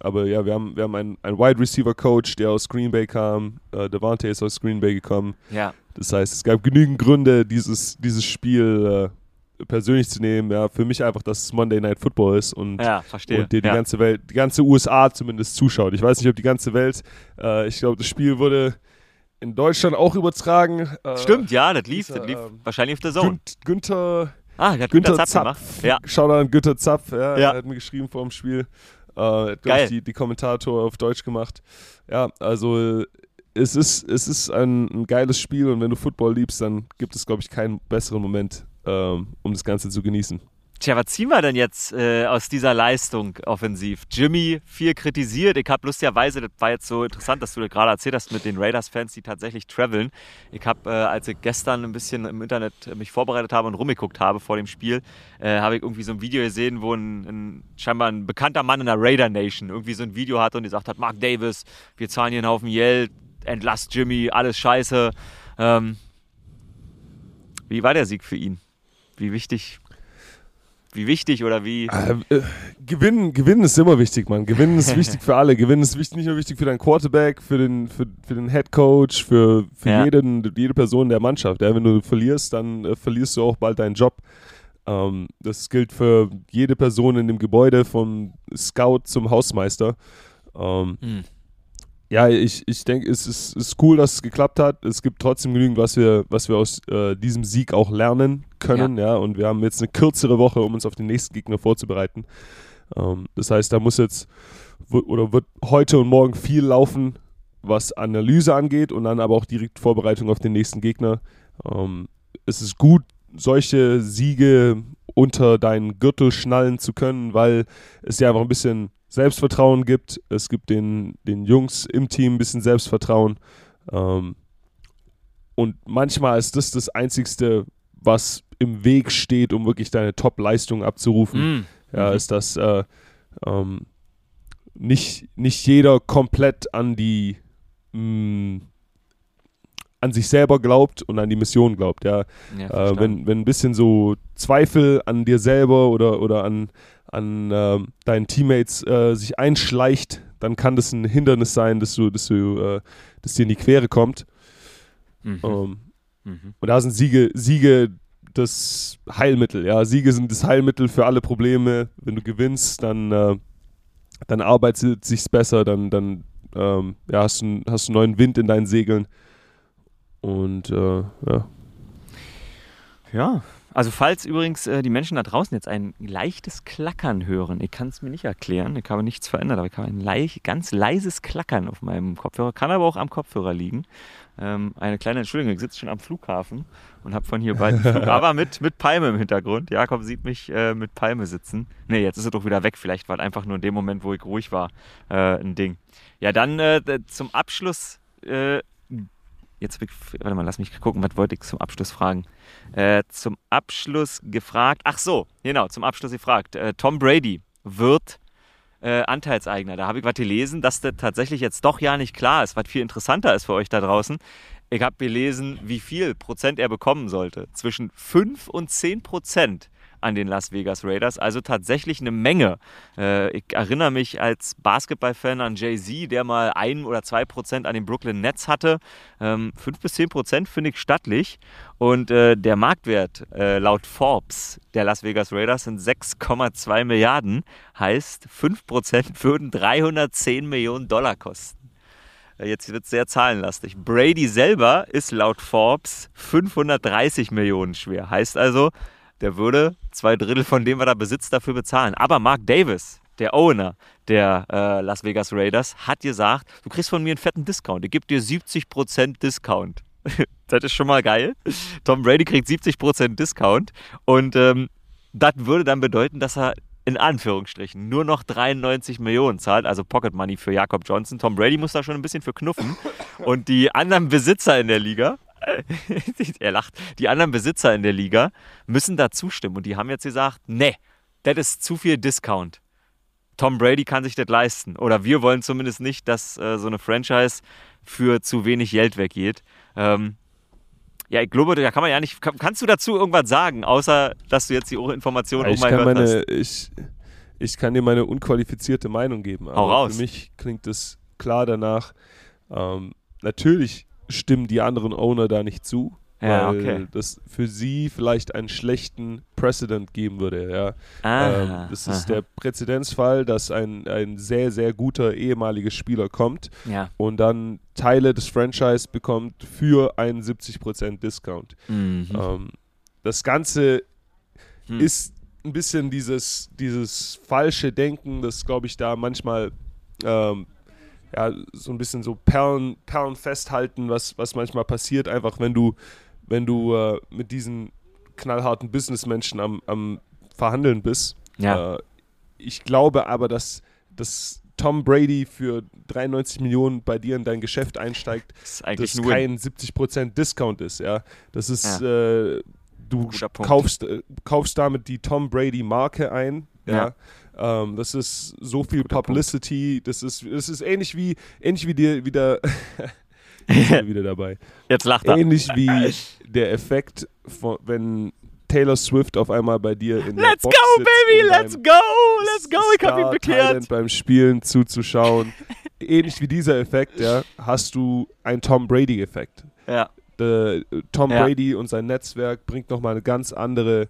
aber ja, wir haben, wir haben einen, einen Wide Receiver Coach, der aus Green Bay kam. Äh, Devante ist aus Green Bay gekommen. Ja. Das heißt, es gab genügend Gründe, dieses, dieses Spiel äh, persönlich zu nehmen, ja, für mich einfach, dass es Monday Night Football ist und, ja, und dir die ja. ganze Welt, die ganze USA zumindest zuschaut. Ich weiß nicht, ob die ganze Welt, äh, ich glaube, das Spiel wurde in Deutschland auch übertragen. Äh, Stimmt, ja, das lief, das lief ähm, wahrscheinlich auf der Zone. Günther, ah, der hat Günther, Günther Zapf, Zapf Ja. Schau an Günther Zapf, ja, ja. er hat mir geschrieben vor dem Spiel. Äh, hat, Geil. Die, die Kommentator auf Deutsch gemacht. Ja, also es ist, es ist ein, ein, geiles Spiel und wenn du Football liebst, dann gibt es, glaube ich, keinen besseren Moment, ähm, um das Ganze zu genießen. Tja, was ziehen wir denn jetzt äh, aus dieser Leistung offensiv? Jimmy viel kritisiert. Ich habe lustigerweise, das war jetzt so interessant, dass du das gerade erzählt hast mit den Raiders-Fans, die tatsächlich traveln. Ich habe, äh, als ich gestern ein bisschen im Internet mich vorbereitet habe und rumgeguckt habe vor dem Spiel, äh, habe ich irgendwie so ein Video gesehen, wo ein, ein, scheinbar ein bekannter Mann in der Raider Nation irgendwie so ein Video hatte und gesagt hat, Mark Davis, wir zahlen hier einen Haufen Geld, entlass Jimmy, alles scheiße. Ähm, wie war der Sieg für ihn? Wie wichtig wie wichtig oder wie? Äh, äh, gewinnen, gewinnen ist immer wichtig, Mann. Gewinnen ist wichtig für alle. Gewinnen ist wichtig, nicht nur wichtig für deinen Quarterback, für den, für, für den Head Coach, für, für Ja. jeden, jede Person der Mannschaft. Ja, wenn du verlierst, dann äh, verlierst du auch bald deinen Job. Ähm, das gilt für jede Person in dem Gebäude, vom Scout zum Hausmeister. Ähm, Hm. ja, ich, ich denke, es ist, ist cool, dass es geklappt hat. Es gibt trotzdem genügend, was wir, was wir aus äh, diesem Sieg auch lernen können. Ja. und wir haben jetzt eine kürzere Woche, um uns auf den nächsten Gegner vorzubereiten. Ähm, das heißt, da muss jetzt oder wird heute und morgen viel laufen, was Analyse angeht und dann aber auch direkt Vorbereitung auf den nächsten Gegner. Ähm, es ist gut, solche Siege unter deinen Gürtel schnallen zu können, weil es dir einfach ein bisschen Selbstvertrauen gibt. Es gibt den, den Jungs im Team ein bisschen Selbstvertrauen. Ähm, und manchmal ist das das Einzigste, was im Weg steht, um wirklich deine Top-Leistung abzurufen ja, Mhm. ist, dass äh, ähm, nicht, nicht jeder komplett an die mh, an sich selber glaubt und an die Mission glaubt, ja. Ja, Äh, wenn, wenn ein bisschen so Zweifel an dir selber oder, oder an, an ähm, deinen Teammates äh, sich einschleicht, dann kann das ein Hindernis sein, dass du, dass du, äh, dass dir in die Quere kommt. Mhm. Ähm, Mhm. und da sind Siege, Siege das Heilmittel. Ja, Siege sind das Heilmittel für alle Probleme. Wenn du gewinnst, dann, äh, dann arbeitet es sich besser, dann, dann ähm, ja, hast, du, einen- hast du neuen Wind in deinen Segeln. Und äh, ja. Ja, also falls übrigens äh, die Menschen da draußen jetzt ein leichtes Klackern hören, ich kann es mir nicht erklären, ich habe nichts verändert, aber ich habe ein leicht, ganz leises Klackern auf meinem Kopfhörer, kann aber auch am Kopfhörer liegen. Ähm, eine kleine Entschuldigung, ich sitze schon am Flughafen und habe von hier beiden Flug, aber mit, mit Palme im Hintergrund. Jakob sieht mich äh, mit Palme sitzen. Nee, jetzt ist er doch wieder weg, vielleicht war es einfach nur in dem Moment, wo ich ruhig war, äh, ein Ding. Ja, dann äh, zum Abschluss, äh, jetzt, warte mal, lass mich gucken, was wollte ich zum Abschluss fragen? Äh, zum Abschluss gefragt, ach so, genau, zum Abschluss gefragt. Äh, Tom Brady wird äh, Anteilseigner. Da habe ich was gelesen, dass das tatsächlich jetzt doch ja nicht klar ist, was viel interessanter ist für euch da draußen. Ich habe gelesen, wie viel Prozent er bekommen sollte. Zwischen 5 und 10 Prozent an den Las Vegas Raiders. Also tatsächlich eine Menge. Äh, ich erinnere mich als Basketballfan an Jay-Z, der mal ein oder zwei Prozent an den Brooklyn Nets hatte. Ähm, 5 bis 10 Prozent finde ich stattlich. Und äh, der Marktwert äh, laut Forbes der Las Vegas Raiders sind 6,2 Milliarden. Heißt, 5 Prozent würden 310 Millionen Dollar kosten. Jetzt wird es sehr zahlenlastig. Brady selber ist laut Forbes 530 Millionen schwer. Heißt also, der würde zwei Drittel von dem, was er besitzt, dafür bezahlen. Aber Mark Davis, der Owner der äh, Las Vegas Raiders, hat gesagt, du kriegst von mir einen fetten Discount. Ich gebe dir 70% Discount. das ist schon mal geil. Tom Brady kriegt 70% Discount. Und ähm, das würde dann bedeuten, dass er in Anführungsstrichen nur noch 93 Millionen zahlt, also Pocket Money für Jakob Johnson. Tom Brady muss da schon ein bisschen für knuffen. Und die anderen Besitzer in der Liga, er lacht, die anderen Besitzer in der Liga müssen da zustimmen. Und die haben jetzt gesagt, nee, das ist zu viel Discount. Tom Brady kann sich das leisten. Oder wir wollen zumindest nicht, dass äh, so eine Franchise für zu wenig Geld weggeht. Ähm, ja, ich glaube, da kann man ja nicht. Kann, kannst du dazu irgendwas sagen, außer dass du jetzt die Informationen auch ich, kann hast? ich, ich kann dir meine unqualifizierte Meinung geben. Hau Aber raus. Für mich klingt es klar danach. Ähm, natürlich stimmen die anderen Owner da nicht zu, Ja, weil okay. das für sie vielleicht einen schlechten Precedent geben würde. Ja. Ah, ähm, das ist aha. der Präzedenzfall, dass ein, ein sehr, sehr guter ehemaliger Spieler kommt Ja. und dann Teile des Franchise bekommt für einen 70% Discount. Mhm. Ähm, das Ganze Hm. ist ein bisschen dieses, dieses falsche Denken, das glaube ich da manchmal ähm, ja, so ein bisschen so Perlen, Perlen festhalten, was, was manchmal passiert, einfach wenn du, wenn du äh, mit diesen knallharten Businessmenschen am, am Verhandeln bist. Ja. Äh, ich glaube aber, dass, dass Tom Brady für 93 Millionen bei dir in dein Geschäft einsteigt, Das ist eigentlich das nur. kein 70% Discount ist, ja. Das ist, äh, du kaufst, äh, kaufst damit die Tom Brady Marke ein, ja. Ja. Ähm, das ist so viel. Publicity, das ist, das ist ähnlich wie, ähnlich wie dir wieder, wieder dabei. Jetzt lacht er. Ähnlich wie der Effekt, von, wenn Taylor Swift auf einmal bei dir in der Let's Box go, baby, let's go, let's go. Ich hab ihn bekehrt. Beim Spielen zuzuschauen. Ähnlich wie dieser Effekt, ja, hast du einen Tom Brady-Effekt. Ja, Äh, Tom Ja. Brady und sein Netzwerk bringt nochmal eine ganz andere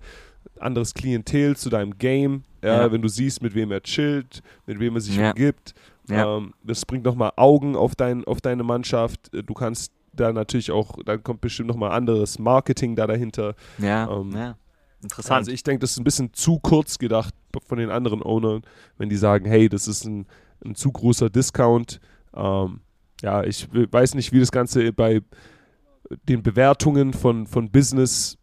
anderes Klientel zu deinem Game. Ja, Ja. wenn du siehst, mit wem er chillt, mit wem er sich Ja. umgibt. Ähm, das bringt nochmal Augen auf, dein, auf deine Mannschaft. Äh, Du kannst da natürlich auch, dann kommt bestimmt nochmal anderes Marketing da dahinter. ja, Ähm, ja. Interessant. Also ich denke, das ist ein bisschen zu kurz gedacht von den anderen Ownern, wenn die sagen, hey, das ist ein, ein zu großer Discount. Ähm, ja, ich we- weiß nicht, wie das Ganze bei den Bewertungen von, von Business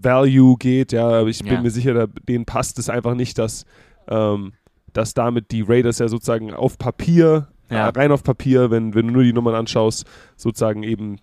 Value geht, ja, ich bin Ja. mir sicher, denen passt es einfach nicht, dass, ähm, dass damit die Raiders ja sozusagen auf Papier, Ja. äh, rein auf Papier, wenn, wenn du nur die Nummern anschaust, sozusagen eben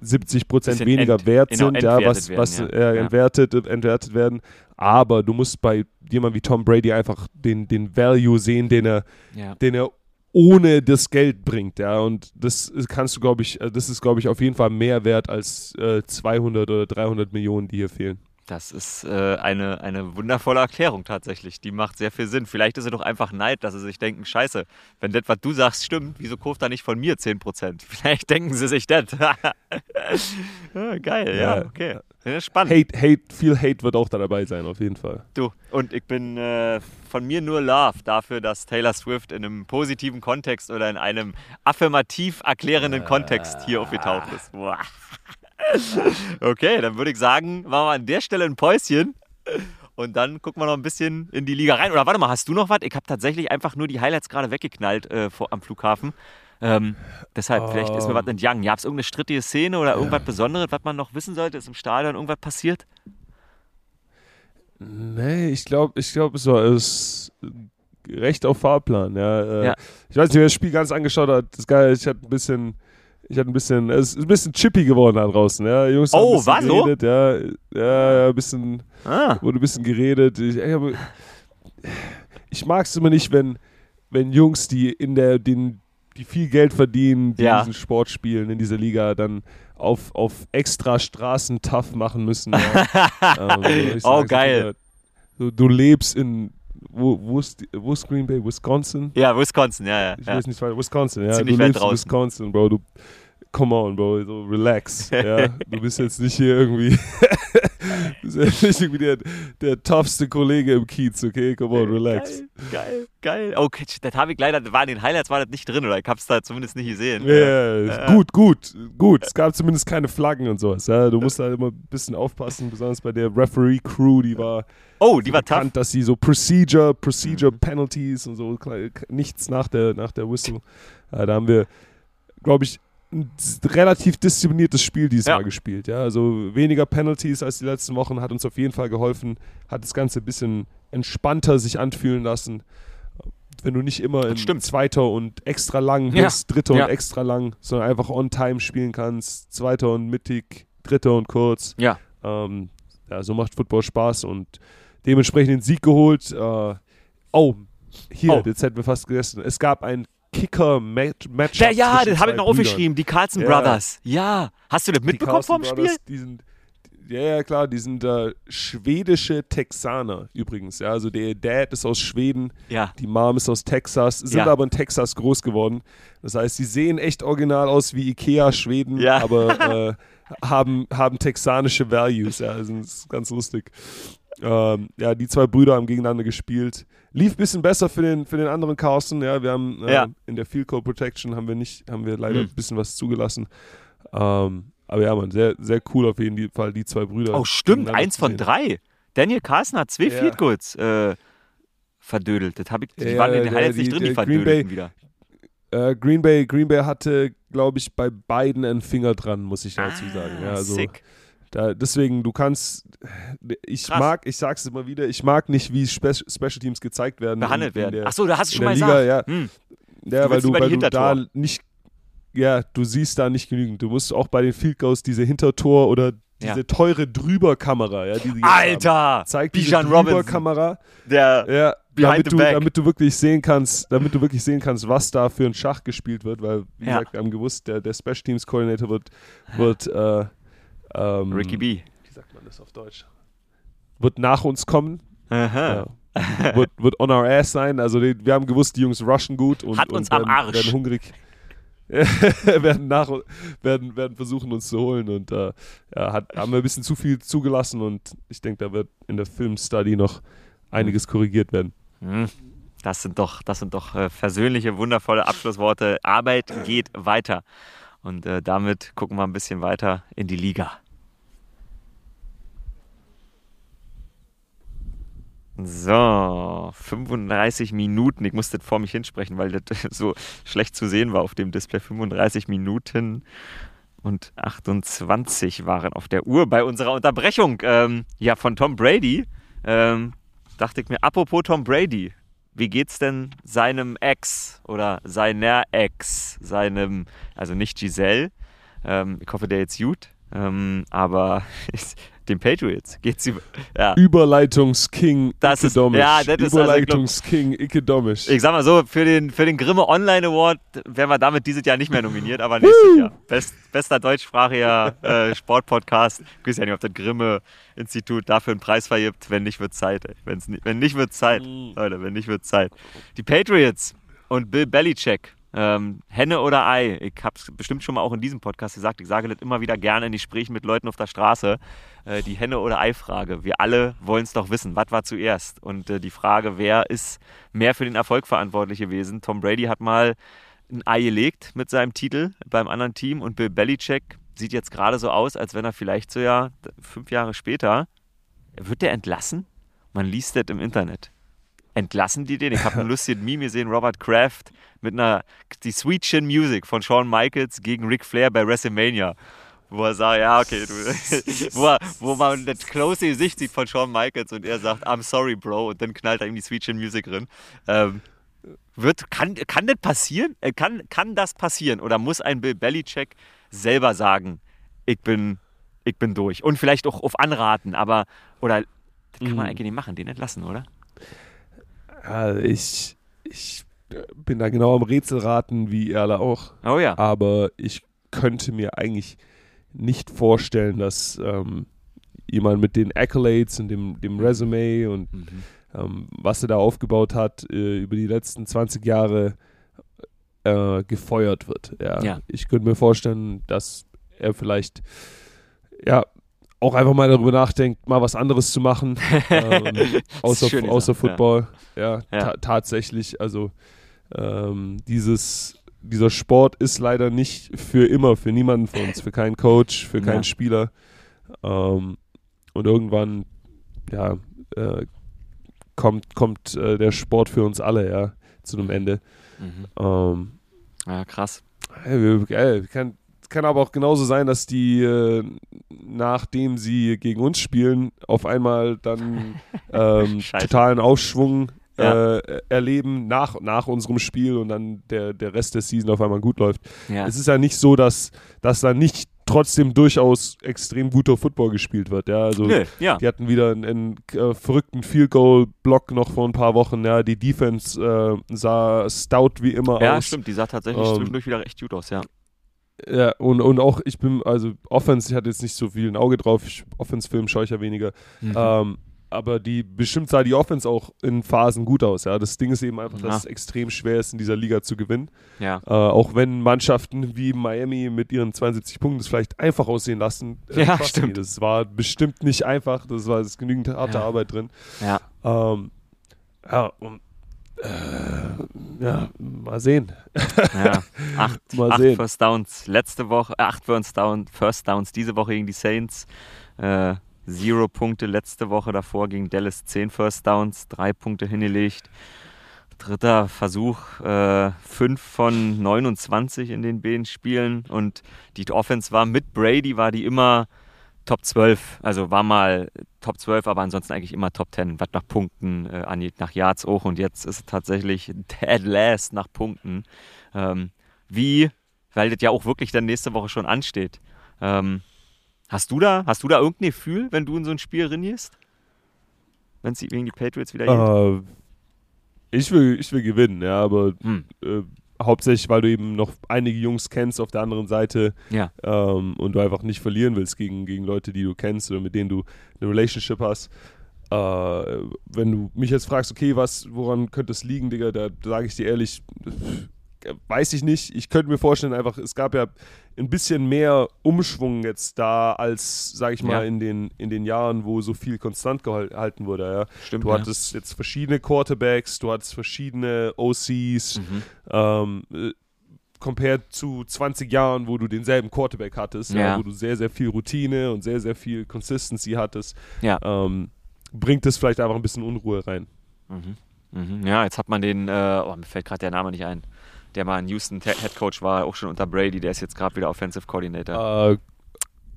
70 Prozent weniger ent- wert genau, sind, ja, was, werden, was ja. Äh, entwertet, entwertet werden. Aber du musst bei jemandem wie Tom Brady einfach den, den Value sehen, den er, ja. den er ohne das Geld bringt, ja. Und das kannst du, glaube ich, äh, das ist, glaube ich, auf jeden Fall mehr wert als äh, 200 oder 300 Millionen, die hier fehlen. Das ist äh, eine, eine wundervolle Erklärung tatsächlich. Die macht sehr viel Sinn. Vielleicht ist es doch einfach Neid, dass sie sich denken, scheiße, wenn das, was du sagst, stimmt, wieso kauft er nicht von mir 10%? Vielleicht denken sie sich das. ja, geil, ja, Ja. okay. Ja, spannend. Hate, Hate, viel Hate wird auch da dabei sein, auf jeden Fall. Du, und ich bin äh, von mir nur Love dafür, dass Taylor Swift in einem positiven Kontext oder in einem affirmativ erklärenden Kontext hier aufgetaucht ist. Boah. Okay, dann würde ich sagen, machen wir an der Stelle ein Päuschen und dann gucken wir noch ein bisschen in die Liga rein. Oder warte mal, hast du noch was? Ich habe tatsächlich einfach nur die Highlights gerade weggeknallt äh, vor, am Flughafen. Ähm, deshalb, vielleicht ist mir was entgangen. Gab es irgendeine strittige Szene oder irgendwas Besonderes, was man noch wissen sollte? Ist im Stadion irgendwas passiert? Nee, ich glaube, ich glaube, es war es recht auf Fahrplan. Ja, äh, Ja. Ich weiß nicht, wer das Spiel ganz angeschaut hat. Das geil, ich hatte ein bisschen, ich hatte ein bisschen, es ist ein bisschen chippy geworden da draußen. Ja, Die Jungs Oh, war so? geredet. Ja, ja, ja, ein bisschen, Ah. wurde ein bisschen geredet. Ich, ich, ich mag es immer nicht, wenn, wenn Jungs, die in der, den, die viel Geld verdienen, die Ja. diesen Sport spielen in dieser Liga, dann auf, auf extra Straßen tough machen müssen. Ja. ähm, Oh, geil. dir, Du, lebst in, wo, wo, ist, wo ist Green Bay? Wisconsin? Ja, Wisconsin, ja, ja. Ich ja. weiß nicht. Wisconsin, ja. Ziemlich du weit lebst in. Wisconsin, Bro. Du, come on, Bro. So, relax. ja. Du bist jetzt nicht hier irgendwie, du bist jetzt nicht irgendwie der, der toughste Kollege im Kiez, okay? Come on, relax. Geil, geil, geil. Okay, das habe ich leider, war in den Highlights war das nicht drin oder ich habe es da zumindest nicht gesehen. Ja, ja, gut, gut, gut. Es gab zumindest keine Flaggen und sowas. Ja. Du musst halt immer ein bisschen aufpassen, besonders bei der Referee-Crew, die war Oh, die war tough. bekannt, dass sie so Procedure, Procedure Penalties und so nichts nach der, nach der Whistle. Äh, da haben wir, glaube ich, ein relativ diszipliniertes Spiel dieses Ja. Mal gespielt. Ja? Also weniger Penalties als die letzten Wochen hat uns auf jeden Fall geholfen, hat das Ganze ein bisschen entspannter sich anfühlen lassen. Wenn du nicht immer in stimmt. zweiter und extra lang Ja. bist, dritter Ja. und extra lang, sondern einfach on time spielen kannst, zweiter und mittig, dritter und kurz. Ja. Ähm, ja, so macht Football Spaß und dementsprechend den Sieg geholt. Äh, oh, hier, Oh. jetzt hätten wir fast gegessen. Es gab ein Kicker-Match. Ja, ja, das habe ich noch aufgeschrieben. Die Carlson Ja. Brothers. Ja. Hast du das mitbekommen vom Spiel? Die sind, ja, ja, klar, die sind äh, schwedische Texaner übrigens. Ja, also der Dad ist aus Schweden, Ja. die Mom ist aus Texas, sind Ja. aber in Texas groß geworden. Das heißt, sie sehen echt original aus wie Ikea Schweden, Ja. aber äh, haben, haben texanische Values. Ja, das ist ganz lustig. Ähm, ja, die zwei Brüder haben gegeneinander gespielt. Lief ein bisschen besser für den, für den anderen Carson. Ja, wir haben äh, Ja. in der Field Goal Protection haben wir nicht, haben wir leider Hm. ein bisschen was zugelassen. Ähm, aber ja, man, sehr, sehr cool auf jeden Fall, die zwei Brüder. Oh, stimmt. Eins von drei. Daniel Carlson hat zwei Ja. Field Goals äh, verdödelt. Das hab ich, die Ja, waren in den Highlights nicht drin, die verdödelten Bay- wieder. Äh, Green Bay, Green Bay hatte, glaube ich, bei beiden einen Finger dran, muss ich dazu sagen. Ja, also, Ah, sick. Da, deswegen, du kannst, ich Krass. mag, ich sag's immer wieder, ich mag nicht, wie Spe Special Teams gezeigt werden. Behandelt in, in werden. Achso, da hast du schon mal Liga, gesagt. ja. Hm. Ja, Du weil du, weil du da nicht, ja, du siehst da nicht genügend. Du musst auch bei den Field Goals diese Hintertor oder diese Ja. teure Drüberkamera, ja, die. Alter! zeigt diese Bijan Robinson. Drüberkamera, Der, ja, damit du, damit du wirklich sehen kannst, damit du wirklich sehen kannst, was da für ein Schach gespielt wird, weil wie Ja. gesagt, wir haben gewusst, der, der Special Teams Coordinator wird, wird äh, ähm, Ricky B. Wie sagt man das auf Deutsch? wird nach uns kommen. Aha. Ja. wird, wird on our ass sein. Also die, wir haben gewusst, die Jungs rushen gut und, Hat uns und am werden, Arsch. werden hungrig. werden, nach, werden, werden versuchen, uns zu holen. Und äh, ja, hat, haben wir ein bisschen zu viel zugelassen und ich denke, da wird in der Filmstudy noch einiges korrigiert werden. Hm. Das sind doch, das sind doch äh, versöhnliche, wundervolle Abschlussworte. Arbeit geht weiter. Und äh, damit gucken wir ein bisschen weiter in die Liga. So, 35 Minuten. Ich musste vor mich hinsprechen, weil das so schlecht zu sehen war auf dem Display. 35 Minuten und 28 waren auf der Uhr bei unserer Unterbrechung. Ähm, ja, von Tom Brady. Ähm, dachte ich mir, apropos Tom Brady, wie geht's denn seinem Ex oder seiner Ex, seinem, also nicht Giselle, ähm, ich hoffe, der jetzt gut, ähm, aber den Patriots geht's über, ja. Überleitungsking Das ist- ja, das ist also, Überleitungsking Ike Domisch. Ich sag mal so, für den, für den Grimme Online Award wären wir damit dieses Jahr nicht mehr nominiert, aber nächstes Jahr. Best, bester deutschsprachiger äh, Sportpodcast. Ich weiß ja nicht, ob das Grimme Institut dafür einen Preis vergibt. Wenn nicht, wird Zeit. Ey. Wenn's, ni- wenn nicht, wird Zeit. Leute, wenn nicht, wird Zeit. Die Patriots und Bill Belichick. Ähm, Henne oder Ei? Ich habe es bestimmt schon mal auch in diesem Podcast gesagt. Ich sage das immer wieder gerne in Gesprächen mit Leuten auf der Straße. Äh, die Henne oder Ei-Frage. Wir alle wollen es doch wissen. Was war zuerst? Und äh, die Frage, wer ist mehr für den Erfolg verantwortlich gewesen? Tom Brady hat mal ein Ei gelegt mit seinem Titel beim anderen Team und Bill Belichick sieht jetzt gerade so aus, als wenn er vielleicht so ja fünf Jahre später wird der entlassen? Man liest das im Internet. Entlassen die den? Ich habe ein lustiges Meme gesehen, Robert Kraft mit einer, die Sweet Chin Music von Shawn Michaels gegen Ric Flair bei WrestleMania. Wo er sagt, ja, okay, du, wo, er, wo man das close Gesicht sieht von Shawn Michaels und er sagt, I'm sorry, Bro, und dann knallt er ihm die Sweet Chin Music drin. Ähm, wird, kann, kann das passieren? Äh, Kann, kann das passieren? Oder muss ein Bill Belichick selber sagen, ich bin, ich bin durch? Und vielleicht auch auf Anraten, aber, oder, das kann man Mhm. eigentlich nicht machen, den entlassen, oder? Ja, ich, ich bin da genau am Rätselraten, wie Erla auch. Oh ja. Aber ich könnte mir eigentlich nicht vorstellen, dass ähm, jemand mit den Accolades und dem, dem Resume und Mhm. ähm, was er da aufgebaut hat äh, über die letzten 20 Jahre äh, gefeuert wird. Ja. Ja. Ich könnte mir vorstellen, dass er vielleicht ja auch einfach mal darüber nachdenkt, mal was anderes zu machen, ähm, außer, außer. Football. Ja, Ja. ta tatsächlich. Also ähm, dieses dieser Sport ist leider nicht für immer, für niemanden von uns, für keinen Coach, für keinen Ja. Spieler. Ähm, und irgendwann, ja, äh, kommt, kommt äh, der Sport für uns alle, ja, zu einem Ende. Mhm. Ähm, Ja, krass. ey, ey, kann, kann aber auch genauso sein, dass die, äh, nachdem sie gegen uns spielen, auf einmal dann ähm, totalen Aufschwung Ja. äh, erleben nach, nach unserem Spiel und dann der, der Rest der Season auf einmal gut läuft. Ja. Es ist ja nicht so, dass, dass da nicht trotzdem durchaus extrem guter Football gespielt wird. Ja, also Nö, ja. die hatten wieder einen, einen äh, verrückten Field Goal Block noch vor ein paar Wochen. Ja, die Defense äh, sah stout wie immer Ja, aus. stimmt. Die sah tatsächlich Ähm, zwischendurch wieder recht gut aus, ja. Ja, und, und auch ich bin, also Offense, ich hatte jetzt nicht so viel ein Auge drauf. Offense-Film schaue ich ja weniger. Mhm. Ähm, aber die bestimmt sah die Offense auch in Phasen gut aus. Ja, das Ding ist eben einfach, Ja. dass es extrem schwer ist, in dieser Liga zu gewinnen. ja. Äh, auch wenn Mannschaften wie Miami mit ihren 72 Punkten das vielleicht einfach aussehen lassen. äh, Ja, stimmt. Das war bestimmt nicht einfach. Das war es ist genügend harte Ja. Arbeit drin. Ja. Ähm, ja, und äh, ja, mal sehen. Ja, acht, Mal acht sehen. First Downs letzte Woche, äh, acht First, Down, First Downs diese Woche gegen die Saints. Äh, zero Punkte letzte Woche davor gegen Dallas, zehn First Downs, drei Punkte hingelegt. Dritter Versuch, äh, von 29 in den beiden Spielen und die Offense war mit Brady, war die immer Top 12, also war mal Top 12, aber ansonsten eigentlich immer Top 10, was nach Punkten äh, angeht, nach Yards auch und jetzt ist es tatsächlich dead last nach Punkten. Ähm, wie, weil das ja auch wirklich dann nächste Woche schon ansteht. Ähm, hast du da, hast du da irgendein Gefühl, wenn du in so ein Spiel rinnierst? Wenn es gegen die Patriots wieder geht? Äh, ich, will, ich will gewinnen, ja, aber Hm, äh, hauptsächlich, weil du eben noch einige Jungs kennst auf der anderen Seite ja, ähm, und du einfach nicht verlieren willst gegen, gegen Leute, die du kennst oder mit denen du eine Relationship hast. äh, wenn du mich jetzt fragst, okay, was, woran könnte es liegen, Digga, da sage ich dir ehrlich, weiß ich nicht. Ich könnte mir vorstellen, einfach, es gab ja ein bisschen mehr Umschwung jetzt da, als, sage ich mal, Ja. in, den, in den Jahren, wo so viel konstant gehal- gehalten wurde. Ja. Stimmt, Du ja. hattest jetzt verschiedene Quarterbacks, du hattest verschiedene OCs, Mhm. ähm, äh, compared zu 20 Jahren, wo du denselben Quarterback hattest, ja. Wo du sehr, sehr viel Routine und sehr, sehr viel Consistency hattest, ähm, bringt es vielleicht einfach ein bisschen Unruhe rein. Mhm. Mhm. Ja, jetzt hat man den, äh, oh, mir fällt gerade der Name nicht ein, der mal in Houston Head Coach war, auch schon unter Brady, der ist jetzt gerade wieder Offensive Coordinator. Äh,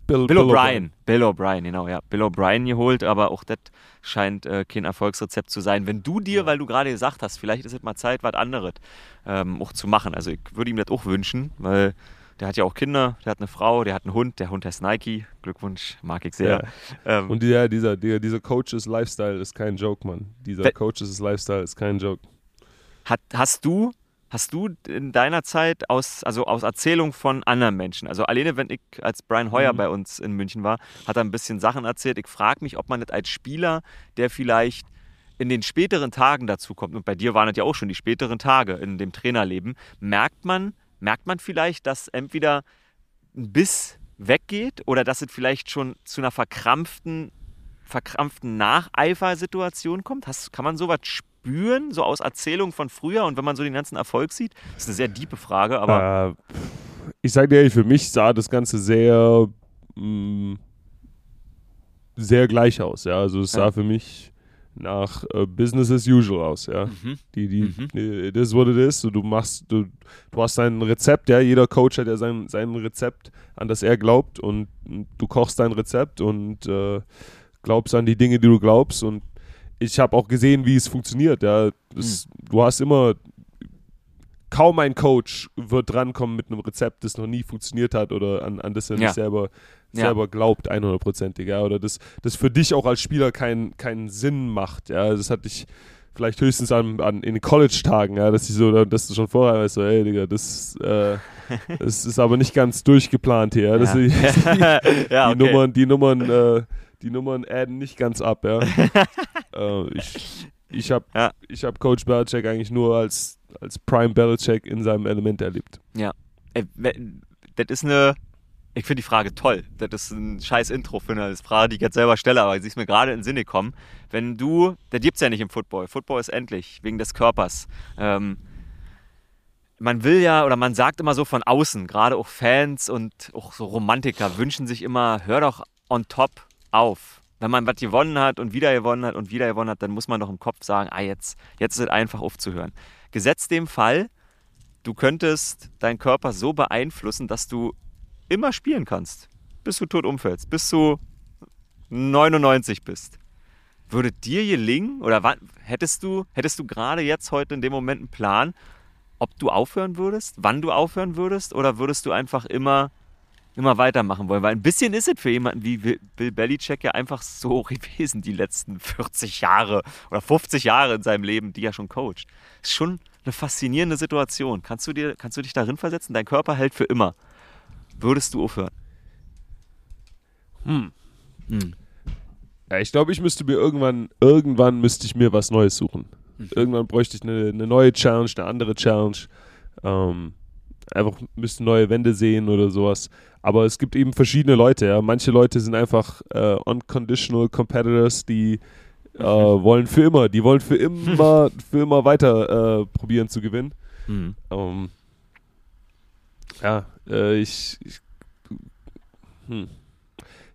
Bill, Bill O'Brien. Bill O'Brien, genau, ja. Bill O'Brien geholt, aber auch das scheint äh, kein Erfolgsrezept zu sein. Wenn du dir, weil du gerade gesagt hast, vielleicht ist es mal Zeit, was anderes ähm, auch zu machen. Also ich würde ihm das auch wünschen, weil der hat ja auch Kinder, der hat eine Frau, der hat einen Hund, der Hund heißt Nike. Glückwunsch, mag ich sehr. Ähm, Und ja, dieser, dieser, dieser Coaches Lifestyle ist kein Joke, Mann. Dieser Coaches Lifestyle ist kein Joke. Hat, hast du, hast du in deiner Zeit aus, also aus Erzählung von anderen Menschen, also alleine wenn ich als Brian Hoyer Mhm. bei uns in München war, hat er ein bisschen Sachen erzählt. Ich frage mich, ob man das als Spieler, der vielleicht in den späteren Tagen dazu kommt, und bei dir waren es ja auch schon die späteren Tage in dem Trainerleben, merkt man, merkt man vielleicht, dass entweder ein Biss weggeht oder dass es vielleicht schon zu einer verkrampften, verkrampften Nacheifersituation kommt? Hast, kann man sowas spüren, so aus Erzählung von früher und wenn man so den ganzen Erfolg sieht? Das ist eine sehr diepe Frage, aber Äh, ich sage dir ehrlich, für mich sah das Ganze sehr, mh, sehr gleich aus. Ja, also es sah Ja. für mich nach äh, Business as usual aus. Ja, Mhm. die, die, Mhm. die, das it is. So, Du machst, du, du hast dein Rezept. Ja, jeder Coach hat ja sein, sein Rezept, an das er glaubt und du kochst dein Rezept und äh, glaubst an die Dinge, die du glaubst und ich habe auch gesehen, wie es funktioniert. Ja, das, Du hast immer kaum ein Coach wird drankommen mit einem Rezept, das noch nie funktioniert hat oder an, an das er Ja. nicht selber, Ja. selber glaubt, 100%ig, ja, oder das, das für dich auch als Spieler keinen keinen Sinn macht, ja, das hatte ich vielleicht höchstens an, an in den College-Tagen, ja, dass ich so, dass du schon vorher weißt, so, ey, Digga, das, äh, das ist aber nicht ganz durchgeplant hier, ja, ja, die, ja die okay. Nummern, die Nummern, äh, die Nummern adden nicht ganz ab, ja. äh, ich ich habe Ja. ich hab Coach Belichick eigentlich nur als, als Prime Belichick in seinem Element erlebt. Wenn- Das ist eine. Ich finde die Frage toll. Das ist ein scheiß Intro für eine Frage, die ich jetzt selber stelle, aber sie ist mir gerade in den Sinn gekommen. Wenn du, das gibt es ja nicht im Football. Football ist endlich, wegen des Körpers. Ähm, man will ja, oder man sagt immer so von außen, gerade auch Fans und auch so Romantiker wünschen sich immer, hör doch on top auf. Wenn man was gewonnen hat und wieder gewonnen hat und wieder gewonnen hat, dann muss man doch im Kopf sagen, ah, jetzt, jetzt ist es einfach aufzuhören. Gesetzt dem Fall, du könntest deinen Körper so beeinflussen, dass du immer spielen kannst, bis du tot umfällst, bis du 99 bist. Würde dir gelingen oder wann, hättest du, hättest du gerade jetzt heute in dem Moment einen Plan, ob du aufhören würdest, wann du aufhören würdest oder würdest du einfach immer, immer weitermachen wollen? Weil ein bisschen ist es für jemanden wie Bill Belichick ja einfach so gewesen die letzten 40 Jahre oder 50 Jahre in seinem Leben, die er schon coacht. Ist schon eine faszinierende Situation. Kannst du, dir, kannst du dich darin versetzen? Dein Körper hält für immer. Würdest du aufhören? Hm. Hm. Ja, ich glaube, ich müsste mir irgendwann, irgendwann müsste ich mir was Neues suchen. Irgendwann bräuchte ich eine, eine neue Challenge, eine andere Challenge. Ähm, einfach müsste neue Wände sehen oder sowas. Aber es gibt eben verschiedene Leute, ja. Manche Leute sind einfach äh, unconditional competitors, die äh, wollen für immer, die wollen für immer, für immer weiter äh, probieren zu gewinnen. Hm. Ähm, ja, äh, ich, ich, hm.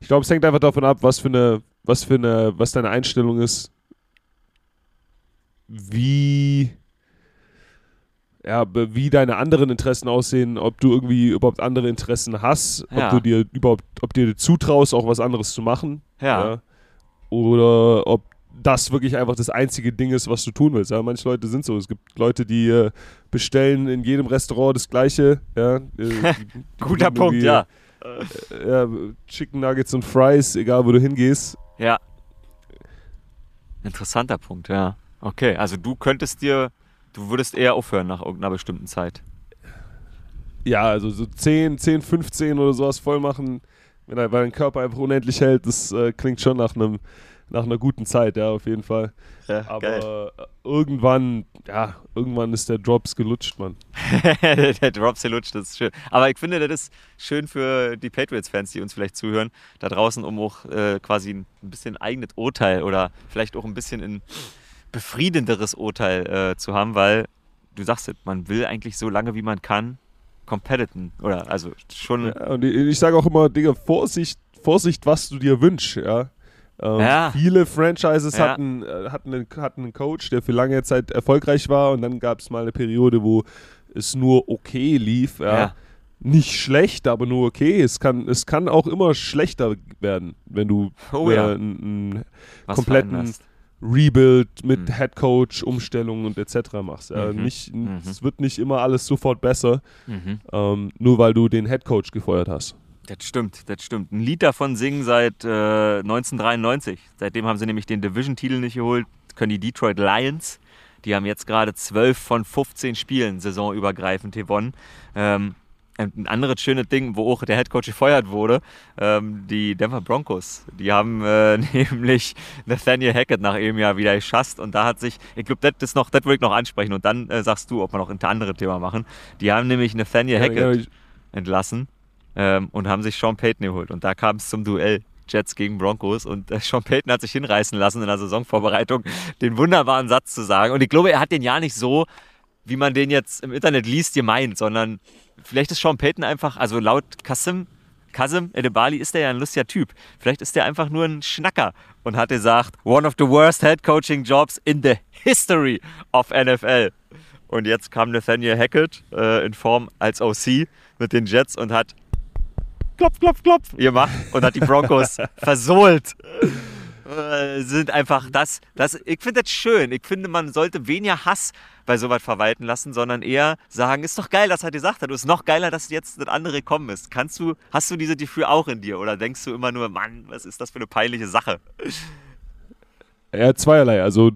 ich glaube, es hängt einfach davon ab, was für eine, was für eine, was deine Einstellung ist, wie, ja, wie deine anderen Interessen aussehen, ob du irgendwie überhaupt andere Interessen hast, Ja. ob du dir überhaupt, ob dir zutraust, auch was anderes zu machen, Ja. oder ob das wirklich einfach das einzige Ding ist, was du tun willst. Ja, manche Leute sind so. Es gibt Leute, die äh, bestellen in jedem Restaurant das Gleiche. Ja, äh, Guter Punkt, ja. äh, ja. Chicken Nuggets und Fries, egal wo du hingehst. Ja. Interessanter Punkt, ja. Okay, also du könntest dir, du würdest eher aufhören nach irgendeiner bestimmten Zeit. Ja, also so 10, 10, 15 oder sowas voll machen, wenn dein, weil dein Körper einfach unendlich hält, das äh, klingt schon nach einem nach einer guten Zeit, ja, auf jeden Fall. Ja, Aber geil. äh, irgendwann, ja, irgendwann ist der Drops gelutscht, Mann. der, Drops hier lutscht, das ist schön. Aber ich finde, das ist schön für die Patriots-Fans, die uns vielleicht zuhören, da draußen, um auch äh, quasi ein bisschen eigenes Urteil oder vielleicht auch ein bisschen ein befriedenderes Urteil äh, zu haben, weil du sagst man will eigentlich so lange wie man kann competiten oder also schon Ja, und ich, ich sage auch immer, Digga, Vorsicht, Vorsicht, was du dir wünschst, ja. Ähm, Ja. Viele Franchises Ja. hatten, äh, hatten, einen, hatten einen Coach, der für lange Zeit erfolgreich war und dann gab es mal eine Periode, wo es nur okay lief. Ja. Nicht schlecht, aber nur okay. Es kann, es kann auch immer schlechter werden, wenn du Oh äh, einen was kompletten. Rebuild mit Mhm. Headcoach, Umstellungen und etc. machst. Ja. Mhm. Nicht, Mhm. Es wird nicht immer alles sofort besser, Mhm. ähm, nur weil du den Headcoach gefeuert hast. Das stimmt, das stimmt. Ein Lied davon singen seit äh, 1993. Seitdem haben sie nämlich den Division-Titel nicht geholt. Das können die Detroit Lions. Die haben jetzt gerade 12 von 15 Spielen saisonübergreifend gewonnen. Ähm, ein anderes schönes Ding, wo auch der Headcoach gefeuert wurde, ähm, die Denver Broncos. Die haben äh, nämlich Nathaniel Hackett nach einem Jahr wieder geschasst und da hat sich, ich glaube, das noch, das will ich noch ansprechen und dann äh, sagst du, ob wir noch ein anderes Thema machen. Die haben nämlich Nathaniel Ja, Hackett ja, entlassen ähm, und haben sich Sean Payton geholt. Und da kam es zum Duell Jets gegen Broncos. Und äh, Sean Payton hat sich hinreißen lassen in der Saisonvorbereitung, den wunderbaren Satz zu sagen. Und ich glaube, er hat den ja nicht so, wie man den jetzt im Internet liest, gemeint, sondern vielleicht ist Sean Payton einfach, also laut Kasim, Kasim Edebali ist der ja ein lustiger Typ. Vielleicht ist der einfach nur ein Schnacker und hat gesagt, one of the worst head coaching jobs in the history of NFL. Und jetzt kam Nathaniel Hackett äh, in Form als OC mit den Jets und hat klopf, klopf, klopf gemacht und hat die Broncos versohlt. Äh, sind einfach das, das ich finde das schön. Ich finde, man sollte weniger Hass bei sowas verwalten lassen, sondern eher sagen, ist doch geil, dass er gesagt hat. Und ist noch geiler, dass jetzt das andere gekommen ist. Kannst du, hast du diese Gefühl auch in dir? Oder denkst du immer nur, Mann, was ist das für eine peinliche Sache? Ja, zweierlei. Also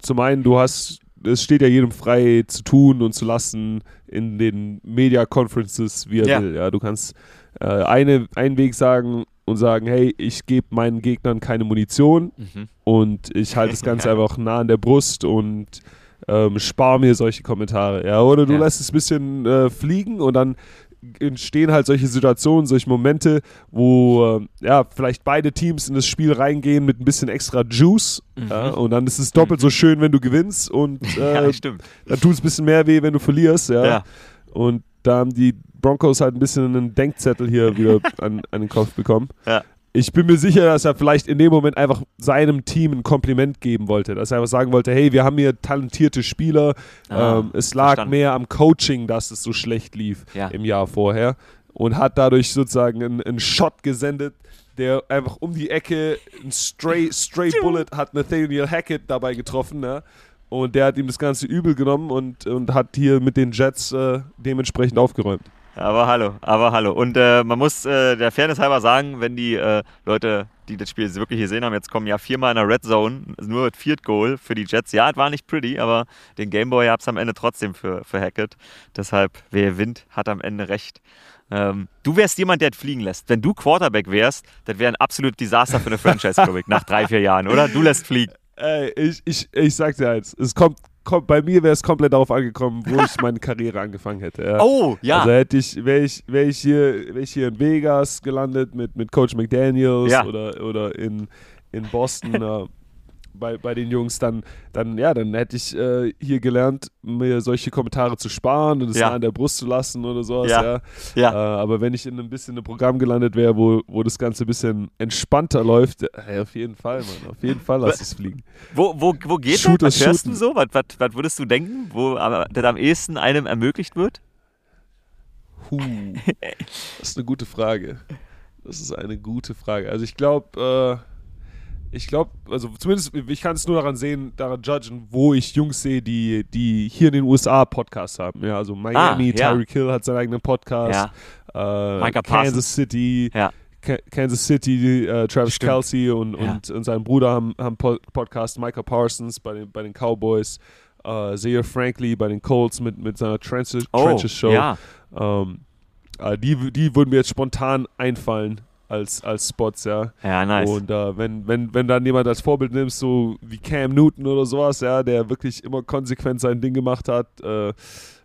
zum einen, du hast, es steht ja jedem frei zu tun und zu lassen in den Media Conferences, wie er Ja. will. Ja, du kannst äh, eine, einen Weg sagen und sagen, hey, ich gebe meinen Gegnern keine Munition Mhm. und ich halte das Ganze einfach nah an der Brust und ähm, spare mir solche Kommentare. Ja, oder du Ja. lässt es ein bisschen äh, fliegen und dann entstehen halt solche Situationen, solche Momente, wo äh, ja vielleicht beide Teams in das Spiel reingehen mit ein bisschen extra Juice ja, und dann ist es doppelt so schön, wenn du gewinnst und äh, ja, dann tut es ein bisschen mehr weh, wenn du verlierst. Ja. Ja. Und da haben die Broncos halt ein bisschen einen Denkzettel hier wieder an, an den Kopf bekommen. Ja. Ich bin mir sicher, dass er vielleicht in dem Moment einfach seinem Team ein Kompliment geben wollte. Dass er einfach sagen wollte, hey, wir haben hier talentierte Spieler. Ah, ähm, es lag verstanden. mehr am Coaching, dass es so schlecht lief Ja. im Jahr vorher. Und hat dadurch sozusagen einen, einen Shot gesendet, der einfach um die Ecke, ein Stray, Stray Bullet hat Nathaniel Hackett dabei getroffen. Ne? Und der hat ihm das Ganze übel genommen und, und hat hier mit den Jets äh, dementsprechend aufgeräumt. Aber hallo, aber hallo. Und äh, man muss äh, der Fairness halber sagen, wenn die äh, Leute, die das Spiel wirklich gesehen haben, jetzt kommen ja viermal in der Red Zone, nur mit Viert Goal für die Jets. Ja, es war nicht pretty, aber den Gameboy gab es am Ende trotzdem für, für Hackett. Deshalb, wer gewinnt, hat am Ende recht. Ähm, du wärst jemand, der fliegen lässt. Wenn du Quarterback wärst, das wäre ein absolut Desaster für eine Franchise, glaube ich, nach drei, vier Jahren, oder? Du lässt fliegen. Ey, ich, ich, ich sag dir eins, es kommt bei mir wäre es komplett darauf angekommen, wo ich meine Karriere angefangen hätte. Ja. Oh, ja. Also hätte ich, wäre ich, wär ich, hier, wär ich hier in Vegas gelandet mit, mit Coach McDaniels Ja. oder, oder in, in Boston äh, bei, bei den Jungs, dann, dann, ja, dann hätte ich äh, hier gelernt, mir solche Kommentare zu sparen und es Ja. an der Brust zu lassen oder sowas. Ja. Ja. Ja. Äh, aber wenn ich in ein bisschen ein Programm gelandet wäre, wo, wo das Ganze ein bisschen entspannter läuft, ey, auf jeden Fall, Mann, auf jeden Fall lass ich es fliegen. Wo, wo, wo geht Shoot das? Was hörst du so? Was, was, was würdest du denken, wo das am ehesten einem ermöglicht wird? Huh, das ist eine gute Frage. Das ist eine gute Frage. Also ich glaube, äh, ich glaube, also zumindest, ich kann es nur daran sehen, daran judgen, wo ich Jungs sehe, die, die hier in den USA Podcasts haben. Ja, also Miami, Ah, ja. Tyreek Hill hat seinen eigenen Podcast. Äh, Micah Parsons. Kansas City, Ja. Ka Kansas City, äh, Travis Stimmt. Kelsey und, Ja. und, und sein Bruder haben, haben Po- Podcast, Micah Parsons bei den, bei den Cowboys, äh, Zaire Frankley bei den Colts mit, mit seiner Trenches, Oh, Trenches Show. ja. Ähm, äh, die, die würden mir jetzt spontan einfallen, als, als Spots, ja. Ja, nice. Und äh, wenn, wenn, wenn dann jemand als Vorbild nimmst, so wie Cam Newton oder sowas, ja, der wirklich immer konsequent sein Ding gemacht hat, äh,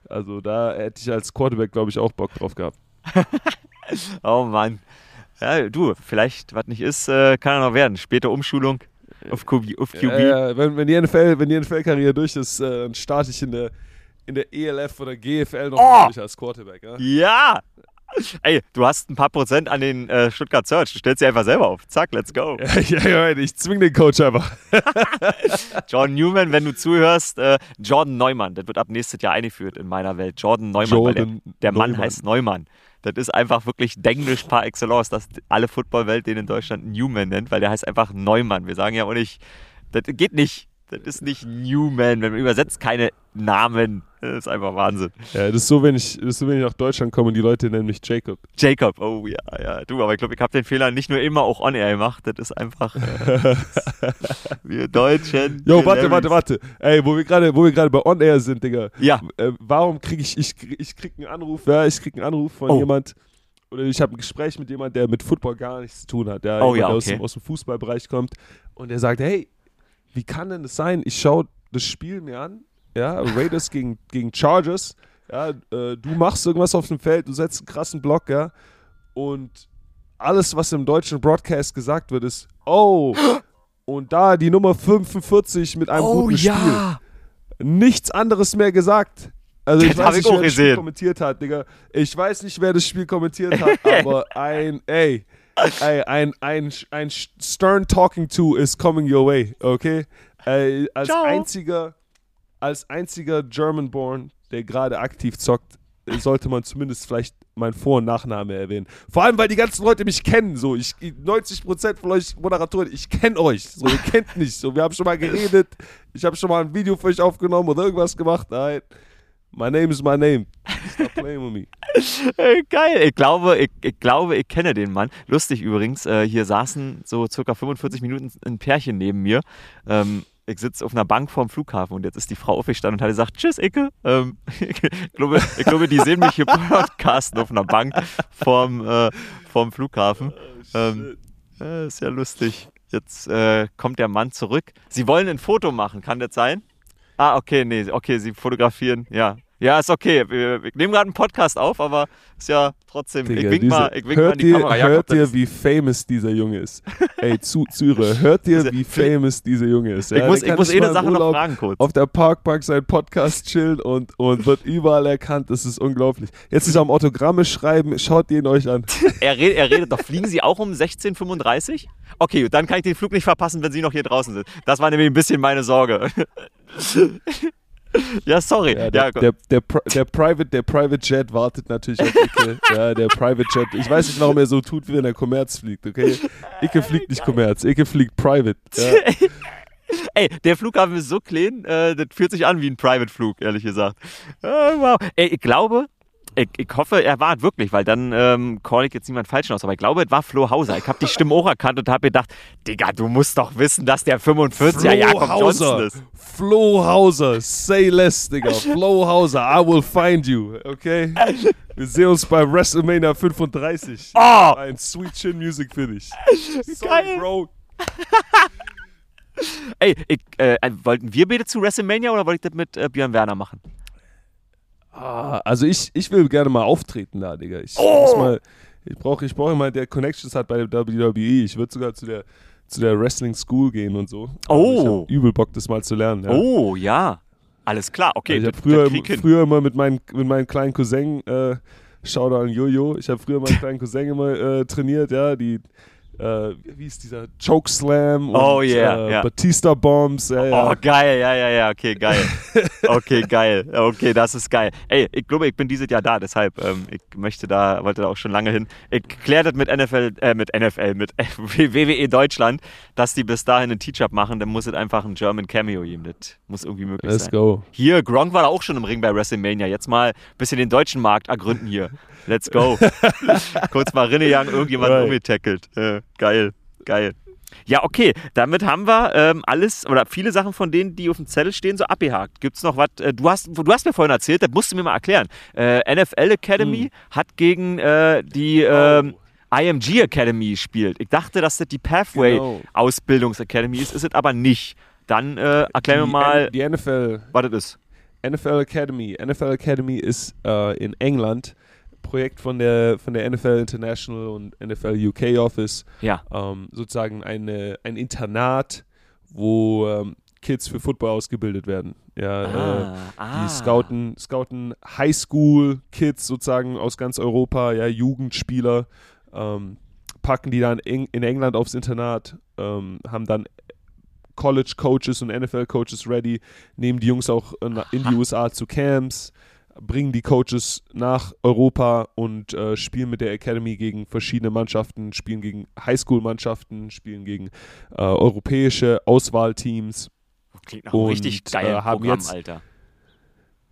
also da hätte ich als Quarterback, glaube ich, auch Bock drauf gehabt. oh Mann. Ja, du, vielleicht, was nicht ist, äh, kann er noch werden. Später Umschulung auf QB. Auf QB. Äh, wenn, wenn die NFL, wenn die NFL-Karriere durch ist, äh, dann starte ich in der, in der ELF oder GFL noch Oh! als Quarterback. Ja? Ja! Ey, du hast ein paar Prozent an den äh, Stuttgart Search. Du stellst sie einfach selber auf. Zack, let's go. Ja, ja, ja, ich zwing den Coach einfach. Jordan Newman, wenn du zuhörst, äh, Jordan Neumann, das wird ab nächstes Jahr eingeführt in meiner Welt. Jordan Neumann, weil der, Jordan der Mann Neumann. heißt Neumann. Das ist einfach wirklich Denglisch par excellence, dass alle Footballwelt den in Deutschland Newman nennt, weil der heißt einfach Neumann. Wir sagen ja auch nicht, das geht nicht. Das ist nicht Newman. Wenn man übersetzt keine Namen, das ist einfach Wahnsinn. Ja, das ist so, wenn ich, das ist so, wenn ich nach Deutschland komme und die Leute nennen mich Jacob. Jacob, oh ja, ja. Du, aber ich glaube, ich habe den Fehler nicht nur immer auch on-air gemacht. Das ist einfach. Äh, wir Deutschen. Jo, warte, warte, warte. Ey, wo wir gerade, bei On Air sind, Digga. Ja, Äh, warum kriege ich, ich, ich krieg einen Anruf, ja, ich krieg einen Anruf von Oh. jemand, oder ich habe ein Gespräch mit jemand, der mit Football gar nichts zu tun hat, der, Oh jemand, ja, der aus, okay. dem, aus dem Fußballbereich kommt und der sagt, hey, wie kann denn das sein? Ich schaue das Spiel mir an, ja, Raiders gegen, gegen Chargers, ja, äh, du machst irgendwas auf dem Feld, du setzt einen krassen Block, ja, und alles, was im deutschen Broadcast gesagt wird, ist, oh, und da die Nummer 45 mit einem oh guten Spiel ja. nichts anderes mehr gesagt. Also ich Das weiß ich nicht, auch wer das Spiel gesehen. kommentiert hat, Digga. Ich weiß nicht, wer das Spiel kommentiert hat, aber ein, ey, ey, ein, ein, ein stern talking to is coming your way, okay? Ey, als Ciao. einziger, als einziger German-born, der gerade aktiv zockt, sollte man zumindest vielleicht meinen Vor- und Nachname erwähnen. Vor allem, weil die ganzen Leute mich kennen. So, ich 90% von euch Moderatoren, ich kenne euch. So, ihr kennt mich. So, wir haben schon mal geredet. Ich habe schon mal ein Video für euch aufgenommen oder irgendwas gemacht. Nein. My name is my name. Stop playing with me. Geil. Ich glaube, ich, ich glaube, ich kenne den Mann. Lustig übrigens, äh, hier saßen so circa 45 Minuten ein Pärchen neben mir. Ähm, ich sitze auf einer Bank vorm Flughafen und jetzt ist die Frau aufgestanden und hat gesagt, tschüss, Icke. Ähm, ich, glaube, ich glaube, die sehen mich hier podcasten auf einer Bank vorm, äh, vorm Flughafen. Ähm, äh, ist ja lustig. Jetzt äh, kommt der Mann zurück. Sie wollen ein Foto machen, kann das sein? Ah, okay, nee, okay, Sie fotografieren, ja. Ja, ist okay. Wir, wir nehmen gerade einen Podcast auf, aber ist ja trotzdem. Digga, ich wink diese- mal, ich wink mal hört an die ihr, Kamera. Hört ihr, wie famous dieser Junge ist? Ey, zu, Züre, hört ihr, wie famous dieser Junge ist? ich Ja, muss, der ich muss eh eine Sache noch Urlaub fragen kurz. auf der Parkbank seinen Podcast chillen und, und wird überall erkannt. Das ist unglaublich. Jetzt ist am Autogramme schreiben, schaut ihn euch an. Er redet, er redet doch. Fliegen Sie auch um 16.35 Okay, dann kann ich den Flug nicht verpassen, wenn Sie noch hier draußen sind. Das war nämlich ein bisschen meine Sorge. ja, sorry. Ja, Ja, der, Gott. der, der, der, Private, der Private Jet wartet natürlich auf Icke. ja, der Private Jet. Ich weiß nicht, warum er so tut, wie wenn er Commerz fliegt, okay? Icke fliegt nicht Commerz, Icke fliegt Private. Ja. Ey, der Flughafen ist so clean, äh, das fühlt sich an wie ein Private-Flug, ehrlich gesagt. Äh, wow. Ey, ich glaube, ich, ich hoffe, er war es wirklich, weil dann ähm, call ich jetzt niemand falsch aus, aber ich glaube, es war Flo Hauser. Ich habe die Stimme auch erkannt und habe gedacht, Digga, du musst doch wissen, dass der 45er Jakob Johnson ist. Flo Hauser, say less, Digga. Flo Hauser, I will find you, okay? Wir sehen uns bei WrestleMania 35. Oh! Ein Sweet Chin Music für dich. Geil. Sorry, Bro. Ey, ich, äh, wollten wir beide zu WrestleMania oder wollte ich das mit äh, Björn Werner machen? Ah, also ich, ich will gerne mal auftreten da, Digga. Ich Oh! muss mal, ich brauche ich brauch jemanden, der Connections hat bei der WWE. Ich würde sogar zu der, zu der Wrestling School gehen und so. Also ich Oh. übel Bock, das mal zu lernen. Ja. Oh, ja. Alles klar, okay. Also ich habe früher, früher immer mit, meinen, mit meinem kleinen Cousin, äh, Shoutout an Jojo, ich habe früher meinen kleinen Cousin immer äh, trainiert, ja, die, äh, wie ist dieser Chokeslam und Oh, yeah, äh, ja. Batista Bombs, ja, ja. Oh, geil, ja, ja, ja, okay, geil. Okay, geil. Okay, das ist geil. Ey, ich glaube, ich bin dieses Jahr da, deshalb, ähm, ich möchte da, wollte da auch schon lange hin. Ich kläre das mit NFL, äh, mit NFL, mit WWE Deutschland, dass die bis dahin einen Teach-Up machen, dann muss es einfach ein German Cameo geben. Das muss irgendwie möglich Let's sein. go. Hier, Gronk war da auch schon im Ring bei WrestleMania. Jetzt mal ein bisschen den deutschen Markt ergründen hier. Let's go. Kurz mal Rinnejagen, irgendjemand Right. umgetackelt. Äh, geil, geil. Ja, okay, damit haben wir ähm, alles oder viele Sachen von denen, die auf dem Zettel stehen, so abgehakt. Gibt es noch was? Äh, du, hast, du hast mir vorhin erzählt, das musst du mir mal erklären. Äh, NFL Academy hat gegen äh, die ähm, IMG Academy spielt. Ich dachte, dass das die Pathway Genau. Ausbildungsacademy ist, ist es aber nicht. Dann äh, erklär mir Die mal, N- Die NFL, was das ist. NFL Academy. NFL Academy ist äh, in England Projekt von der, von der NFL International und NFL UK Office. Ja. Ähm, sozusagen eine, ein Internat, wo ähm, Kids für Football ausgebildet werden. Ja, äh, ah. Die scouten, scouten Highschool-Kids sozusagen aus ganz Europa, ja, Jugendspieler, ähm, packen die dann in, in England aufs Internat, ähm, haben dann College-Coaches und NFL-Coaches ready, nehmen die Jungs auch in, in die USA zu Camps, bringen die Coaches nach Europa und äh, spielen mit der Academy gegen verschiedene Mannschaften, spielen gegen Highschool-Mannschaften, spielen gegen äh, europäische Auswahlteams. Klingt nach einem richtig geilen äh, haben Programm, jetzt- Alter.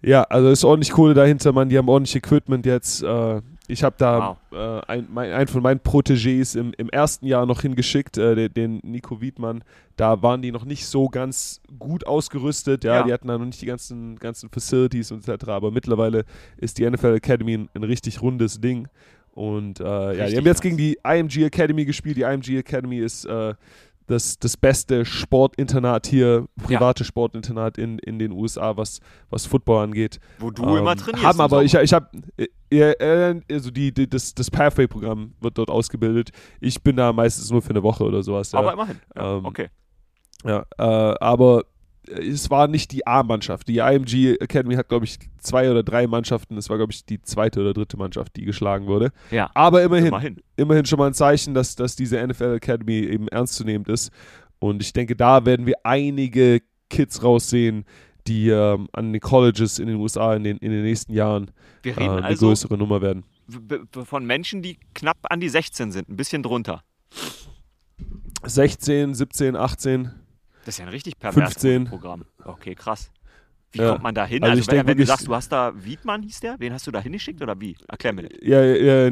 Ja, also ist ordentlich Kohle dahinter, man. Die haben ordentlich Equipment jetzt. Äh, ich habe da äh, ein, mein, einen von meinen Protégés im, im ersten Jahr noch hingeschickt, äh, den, den Nico Wiedmann. Da waren die noch nicht so ganz gut ausgerüstet. Ja, Ja. die hatten da noch nicht die ganzen, ganzen Facilities und etc. Aber mittlerweile ist die NFL Academy ein, ein richtig rundes Ding. Und äh, ja, die haben jetzt gegen die IMG Academy gespielt. Die IMG Academy ist äh, das, das beste Sportinternat hier, private Sportinternat in, in den USA, was, was Football angeht. Wo du immer Ähm, trainierst. Haben aber, ich, ich habe, ja, äh, also die, die, das, das Pathway-Programm wird dort ausgebildet. Ich bin da meistens nur für eine Woche oder sowas. Ja. Aber immerhin. Ja, Ähm, okay. Ja, äh, aber es war nicht die A-Mannschaft. Die IMG Academy hat, glaube ich, zwei oder drei Mannschaften. Es war, glaube ich, die zweite oder dritte Mannschaft, die geschlagen wurde. Ja, Aber immerhin, immerhin. immerhin schon mal ein Zeichen, dass, dass diese NFL Academy eben ernstzunehmend ist. Und ich denke, da werden wir einige Kids raussehen, die ähm, an den Colleges in den USA in den, in den nächsten Jahren äh, eine also größere Nummer werden. von Menschen, die knapp an die 16 sind, ein bisschen drunter. 16, 17, 18. Das ist ja ein richtig perverses 15. Programm. Okay, krass. Wie Ja. kommt man da hin? Also Also, ich wenn, wenn du sagst, du hast da Wiedmann, hieß der? Wen hast du da hingeschickt oder wie? Erklär mir das. Ja, ja,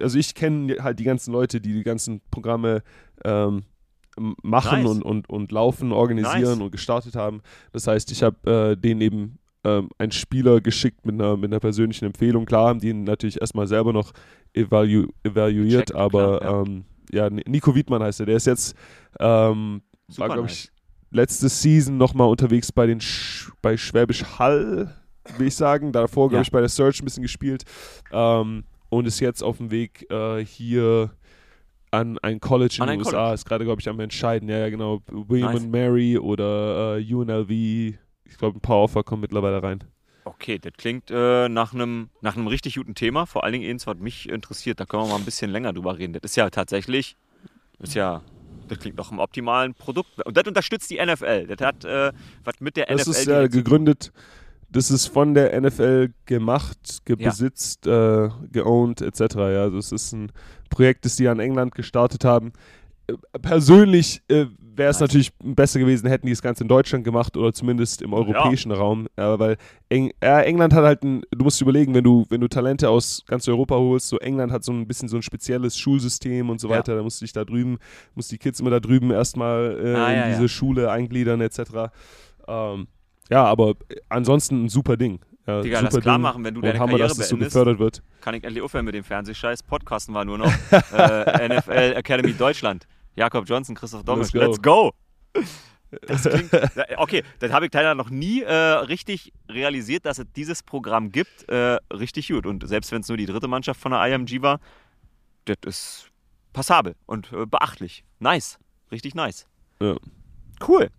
also ich kenne halt die ganzen Leute, die die ganzen Programme ähm, machen Nice. und, und, und laufen, organisieren Nice. und gestartet haben. Das heißt, ich habe äh, denen eben ähm, einen Spieler geschickt mit einer, mit einer persönlichen Empfehlung. Klar haben die ihn natürlich erstmal selber noch evalu evaluiert, Gecheckt, aber klar, ja. ähm, ja, Nico Wiedmann heißt er. Der ist jetzt, ähm, war Super glaube nice. ich, letzte Season nochmal unterwegs bei den Sch bei Schwäbisch Hall, will ich sagen. Davor, glaube Ja. ich, bei der Search ein bisschen gespielt. Ähm, und ist jetzt auf dem Weg äh, hier an ein College in den USA. College. Ist gerade, glaube ich, am Entscheiden. Ja, ja, genau. William Nice. and Mary oder äh, UNLV. Ich glaube, ein paar Offer kommen mittlerweile rein. Okay, das klingt äh, nach einem nach einem richtig guten Thema. Vor allen Dingen eins, was mich interessiert. Da können wir mal ein bisschen länger drüber reden. Das ist ja tatsächlich, ist ja, das klingt nach einem optimalen Produkt. Und das unterstützt die NFL. Das hat äh, was mit der Das NFL ist ja gegründet. Das ist von der NFL gemacht, ge Ja. besitzt, äh, geowned etc. Ja, also es ist ein Projekt, das die an England gestartet haben. Äh, Persönlich äh, wäre es natürlich besser gewesen, hätten die das Ganze in Deutschland gemacht oder zumindest im europäischen Raum. Ja, weil Eng ja, England hat halt ein, du musst überlegen, wenn du, wenn du Talente aus ganz Europa holst, so England hat so ein bisschen so ein spezielles Schulsystem und so Ja. weiter, da musst du dich da drüben, musst die Kids immer da drüben erstmal äh, Ah, in ja, diese ja. Schule eingliedern etc. Ähm, ja, aber ansonsten ein super Ding. Ja, Digga, lass klar Ding. machen, wenn du deine Hammer, Karriere das so beendest, gefördert wird. kann ich endlich aufhören mit dem Fernsehscheiß. Podcasten war nur noch äh, NFL Academy Deutschland. Jakob Johnson, Christoph Domisch. Let's Let's go! Das klingt, okay, das habe ich leider noch nie äh, richtig realisiert, dass es dieses Programm gibt. Äh, richtig gut. Und selbst wenn es nur die dritte Mannschaft von der IMG war, das ist passabel und äh, beachtlich. Nice. Richtig nice. Ja. Cool.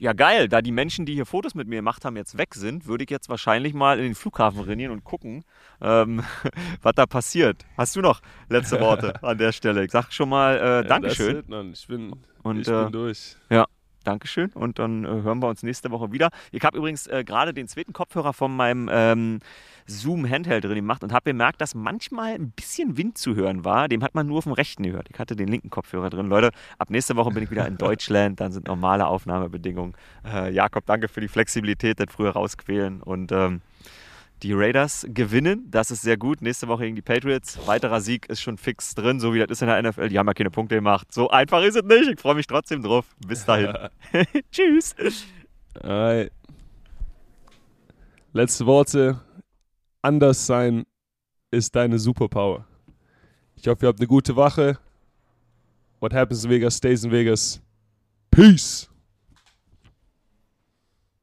Ja, geil. Da die Menschen, die hier Fotos mit mir gemacht haben, jetzt weg sind, würde ich jetzt wahrscheinlich mal in den Flughafen rennen und gucken, ähm, was da passiert. Hast du noch letzte Worte an der Stelle? Ich sag schon mal äh, Dankeschön. It, Mann. Ich bin, Und, ich äh, bin durch. Dankeschön. Und dann äh, hören wir uns nächste Woche wieder. Ich habe übrigens äh, gerade den zweiten Kopfhörer von meinem ähm, Zoom Handheld drin gemacht und habe bemerkt, dass manchmal ein bisschen Wind zu hören war. Dem hat man nur auf dem rechten gehört. Ich hatte den linken Kopfhörer drin. Leute, ab nächste Woche bin ich wieder in Deutschland. Dann sind normale Aufnahmebedingungen. Äh, Jakob, danke für die Flexibilität, das früher rausquälen. Und ähm, die Raiders gewinnen. Das ist sehr gut. Nächste Woche gegen die Patriots. Weiterer Sieg ist schon fix drin, so wie das ist in der NFL. Die haben ja keine Punkte gemacht. So einfach ist es nicht. Ich freue mich trotzdem drauf. Bis dahin. Tschüss. Alright. Letzte Worte. Anders sein ist deine Superpower. Ich hoffe, ihr habt eine gute Woche. What happens in Vegas stays in Vegas. Peace.